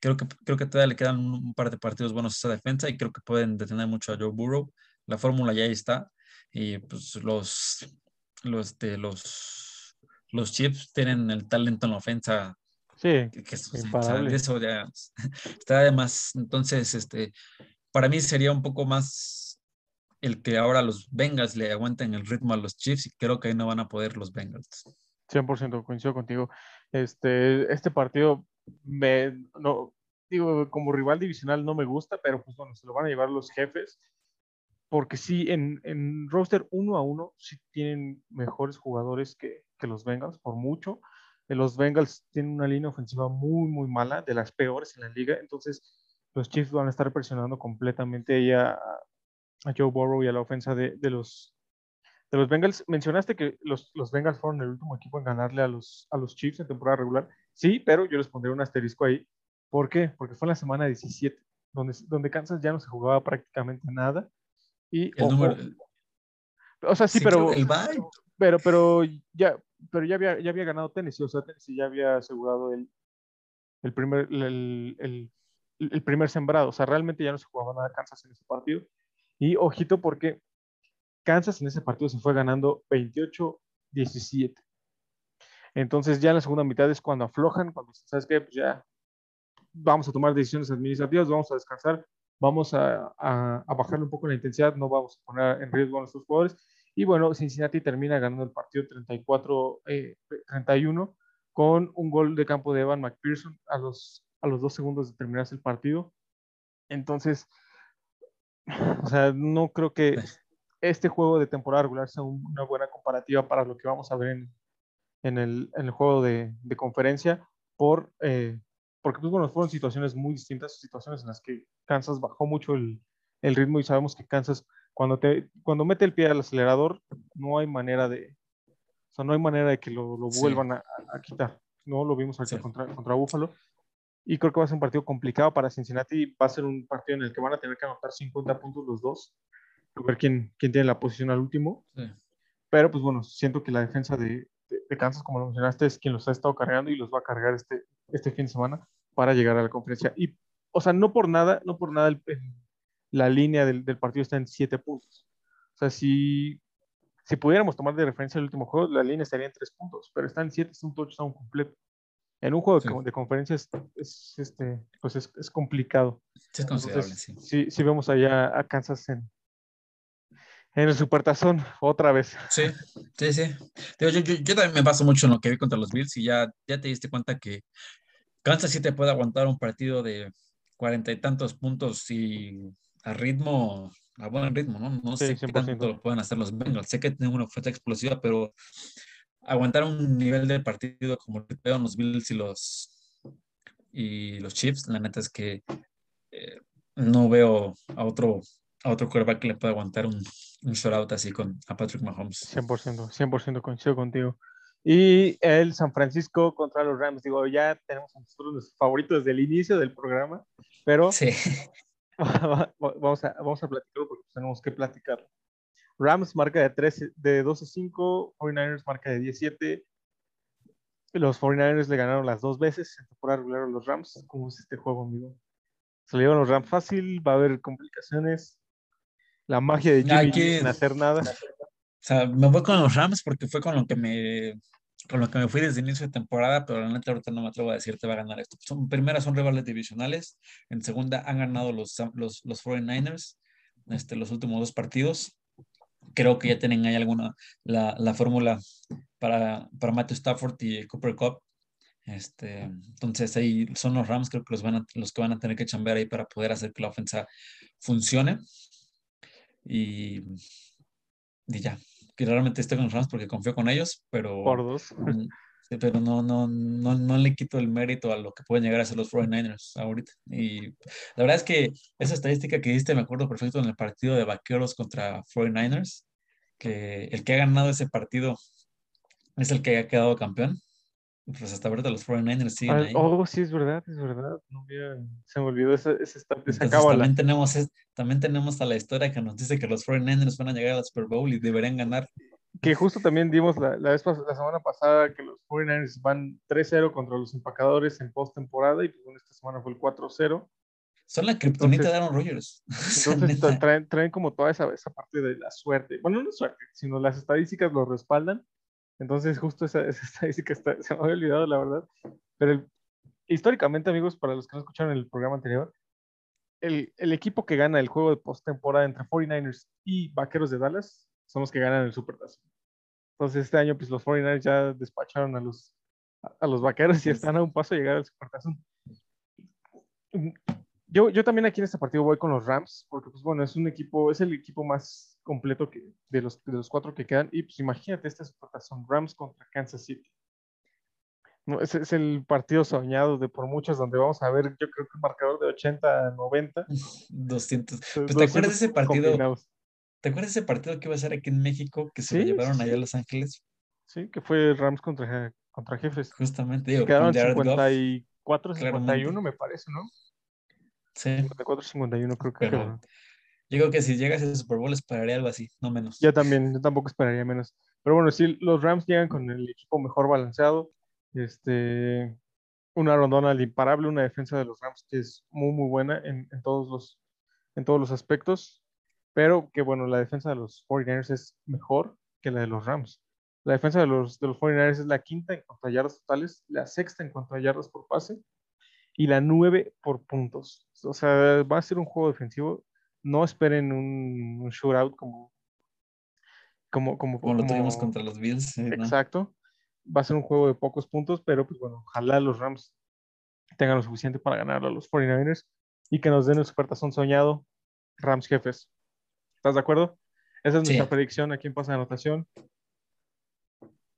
creo que, creo que todavía le quedan un, par de partidos buenos a esa defensa y creo que pueden detener mucho a Joe Burrow. La fórmula ya ahí está. Y pues los, los, de los, los Chiefs tienen el talento en la ofensa Sí, que, que es- o sea, Imparable. de eso ya está además. Entonces, este, para mí sería un poco más el que ahora los Bengals le aguanten el ritmo a los Chiefs y creo que ahí no van a poder los Bengals. 100% coincido contigo. Este, este partido me, no, digo, como rival divisional no me gusta, pero pues bueno, se lo van a llevar los jefes. Porque sí, en, en roster uno a uno, sí tienen mejores jugadores que, que los Bengals, por mucho. Eh, Los Bengals tienen una línea ofensiva muy, muy mala, de las peores en la liga. Entonces, los Chiefs van a estar presionando completamente ahí a, a Joe Burrow y a la ofensa de, de los, de los Bengals. Mencionaste que los, los Bengals fueron el último equipo en ganarle a los, a los Chiefs en temporada regular. Sí, pero yo les pondré un asterisco ahí. ¿Por qué? Porque fue en la semana 17, donde, donde Kansas ya no se jugaba prácticamente nada. Y, El ojo, número, o sea, sí, sí, pero, que el pero, pero ya, pero ya había, ya había ganado Tennessee, o sea, Tennessee ya había asegurado el, el primer, el, el- el primer sembrado, o sea, realmente ya no se jugaba nada Kansas en ese partido. Y ojito porque Kansas en ese partido se fue ganando 28-17. Entonces ya en la segunda mitad es cuando aflojan, cuando dicen, sabes qué, pues ya vamos a tomar decisiones administrativas, vamos a descansar, vamos a, a, a bajarle un poco la intensidad, no vamos a poner en riesgo a nuestros jugadores. Y bueno, Cincinnati termina ganando el partido 34, eh, 31 con un gol de campo de Evan McPherson a los, a los dos segundos de terminarse el partido. Entonces, o sea, no creo que este juego de temporada regular sea un- una buena comparativa para lo que vamos a ver en, en el, en el juego de, de conferencia, por, eh, porque pues, bueno, fueron situaciones muy distintas, situaciones en las que Kansas bajó mucho el, el ritmo y sabemos que Kansas cuando, te, cuando mete el pie al acelerador no hay manera de, o sea, no hay manera de que lo, lo Sí. vuelvan a, a quitar. No lo vimos ahorita Sí. contra, contra Buffalo. Y creo que va a ser un partido complicado para Cincinnati. Va a ser un partido en el que van a tener que anotar 50 puntos los dos. A ver quién, quién tiene la posición al último. Sí. Pero pues bueno, siento que la defensa de, de, de Kansas, como lo mencionaste, es quien los ha estado cargando y los va a cargar este, este fin de semana para llegar a la conferencia. Y, o sea, no por nada, no por nada el- el- la línea del, del partido está en 7 puntos. O sea, si, si pudiéramos tomar de referencia el último juego, la línea estaría en 3 puntos, pero está en 7, es un touchdown completo. En un juego de Sí. co- de conferencia es, es, este, pues es, es complicado. Es considerable, Entonces, sí. sí, sí vemos allá a Kansas en, en el Supertazón otra vez. Sí, sí, sí. Yo, yo, yo también me baso mucho en lo que vi contra los Bills y ya, ya te diste cuenta que Kansas sí te puede aguantar un partido de cuarenta y tantos puntos y a ritmo, a buen ritmo, ¿no? No Sí, sé qué 100%. tanto lo pueden hacer los Bengals. Sé que tienen una oferta explosiva, pero aguantar un nivel de partido como los Bills y los y los Chiefs, la neta es que eh, no veo a otro a otro quarterback que le pueda aguantar un, un shutout así con a Patrick Mahomes. 100%, 100% coincido contigo. Y el San Francisco contra los Rams, digo, ya tenemos a nosotros nuestros favoritos desde el inicio del programa, pero Sí. vamos, a, vamos a platicarlo porque tenemos que platicarlo. Rams marca de, 13, de 12-5, 49ers marca de 17. Los 49ers le ganaron las dos veces en temporada regular a los Rams. ¿Cómo es este juego, amigo? Se le llevan los Rams fácil, va a haber complicaciones. La magia de Jimmy G sin hacer nada. O sea, me voy con los Rams porque fue con lo que me, con lo que me fui desde el inicio de temporada, pero la neta ahorita no me atrevo a decir te va a ganar esto. Son, en primera son rivales divisionales, en segunda han ganado los, los, los 49ers este, los últimos dos partidos. Creo que ya tienen ahí alguna, la, la fórmula para, para Matthew Stafford y Cooper Cup. Este, entonces ahí son los Rams, creo que los, van a- los que van a tener que chambear ahí para poder hacer que la ofensa funcione. Y, y ya, que realmente estoy con los Rams porque confío con ellos, pero, Por dos. mm, pero no, no, no, no le quito el mérito a lo que pueden llegar a ser los 49ers ahorita. Y la verdad es que esa estadística que diste me acuerdo perfecto en el partido de Vaqueros contra 49ers, que el que ha ganado ese partido es el que ha quedado campeón. Pues hasta ahorita los 49ers siguen Ah, ahí. oh, sí, es verdad, es verdad. No había- se me olvidó ese, ese, esa Entonces, también tenemos, es- también tenemos a la historia que nos dice que los 49ers van a llegar al Super Bowl y deberían ganar. Que justo también dimos la, la, vez la semana pasada que los 49ers van 3-0 contra los empacadores en postemporada y pues, esta semana fue el 4-0. Son la criptonita de Aaron Rodgers. Entonces traen, traen como toda esa, esa parte de la suerte. Bueno, no suerte, sino las estadísticas lo respaldan. Entonces, justo esa, esa estadística está- se me había olvidado, la verdad. Pero el- históricamente, amigos, para los que no escucharon el programa anterior, el, el equipo que gana el juego de postemporada entre 49ers y Vaqueros de Dallas son los que ganan el Supertazón. Entonces, este año, pues los 49ers ya despacharon a los, a, a los Vaqueros y están a un paso de llegar al Supertazón. Yo, yo también aquí en este partido voy con los Rams, porque pues bueno, es un equipo, es el equipo más completo que, de, los, de los cuatro que quedan. Y pues imagínate, esta son Rams contra Kansas City. No, ese es el partido soñado de por muchos, donde vamos a ver, yo creo que un marcador de 80 a 90. 200. Pues, ¿te 200 acuerdas de ese partido? combinados. ¿Te acuerdas de ese partido que iba a ser aquí en México que se lo Sí, llevaron sí, allá a Los Ángeles? Sí, que fue Rams contra, contra Jefes. Justamente, digo, quedaron con Jared Goff, 54, claramente. 51, me parece, ¿no? Sí, 54, 51, creo que Pero-. Yo creo que si llegas a ese Super Bowl esperaría algo así, no menos. Yo también, yo tampoco esperaría menos. Pero bueno, sí, los Rams llegan con el equipo mejor balanceado. Este, una Aaron Donald imparable, una defensa de los Rams que es muy, muy buena en, en todos los, en todos los aspectos. Pero que bueno, la defensa de los 49ers es mejor que la de los Rams. La defensa de los, de los 49ers es la quinta en cuanto a yardas totales, la sexta en cuanto a yardas por pase y la nueve por puntos. O sea, va a ser un juego defensivo. No esperen un, un shootout como, como, como, Como lo tuvimos como- contra los Bills. ¿no? Exacto. Va a ser un juego de pocos puntos, pero pues bueno, ojalá los Rams tengan lo suficiente para ganar a los 49ers y que nos den el supertazón soñado Rams jefes. ¿Estás de acuerdo? Esa es Sí. nuestra predicción aquí en Pasa de Anotación.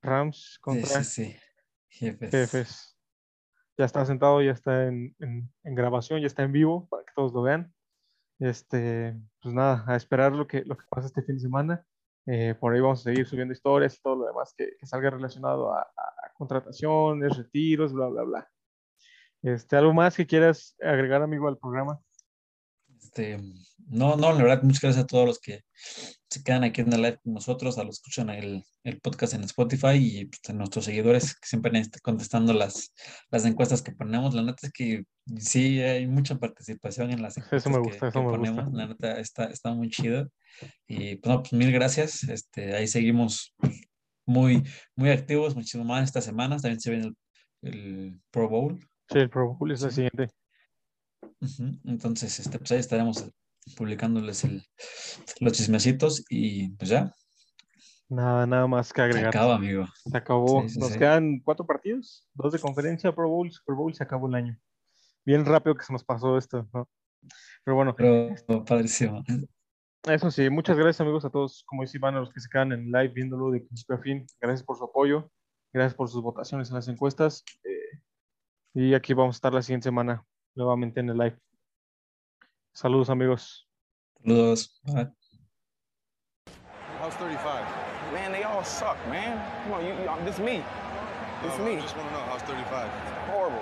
Rams contra sí, sí. Jefes. jefes. Ya está sentado, ya está en, en- en grabación, ya está en vivo para que todos lo vean. Este, pues nada, a esperar lo que, lo que pasa este fin de semana. Eh, por ahí vamos a seguir subiendo historias y todo lo demás que, que salga relacionado a, a- contrataciones, retiros, bla, bla, bla. Este, ¿Algo más que quieras agregar, amigo, al programa? Este, no, no, la verdad, muchas gracias a todos los que se quedan aquí en el live con nosotros, a los que escuchan el, el podcast en Spotify y pues, a nuestros seguidores que siempre están contestando las, las encuestas que ponemos. La neta es que sí hay mucha participación en las encuestas Eso me que- gusta, que, eso me gusta. ponemos. La neta está, está muy chido. Y pues, no, pues mil gracias. Este, ahí seguimos pues, muy, muy activos, muchísimo más esta semana. También se viene el, el Pro Bowl. Sí, el Pro Bowl es la siguiente. Entonces, este, pues ahí estaremos publicándoles el, los chismecitos y pues ya, Nada, nada más que se agregar. acaba, amigo. Se acabó. Sí, sí, Nos sí. quedan cuatro partidos, dos de conferencia, Pro Bowl, Super Bowl, se acabó el año. Bien rápido que se nos pasó esto, ¿no? Pero bueno, Pero padrísimo. eso sí, muchas gracias amigos a todos, como dice Iván, a los que se quedan en live viéndolo de principio a fin. Gracias por su apoyo, gracias por sus votaciones en las encuestas. eh, y aquí vamos a estar la siguiente semana nuevamente en el live. Saludos amigos. Saludos. Bye. How's 35? Man, they all suck, man. Come on, you, you, this me. This No, me. I just want to know how's 35. Horrible.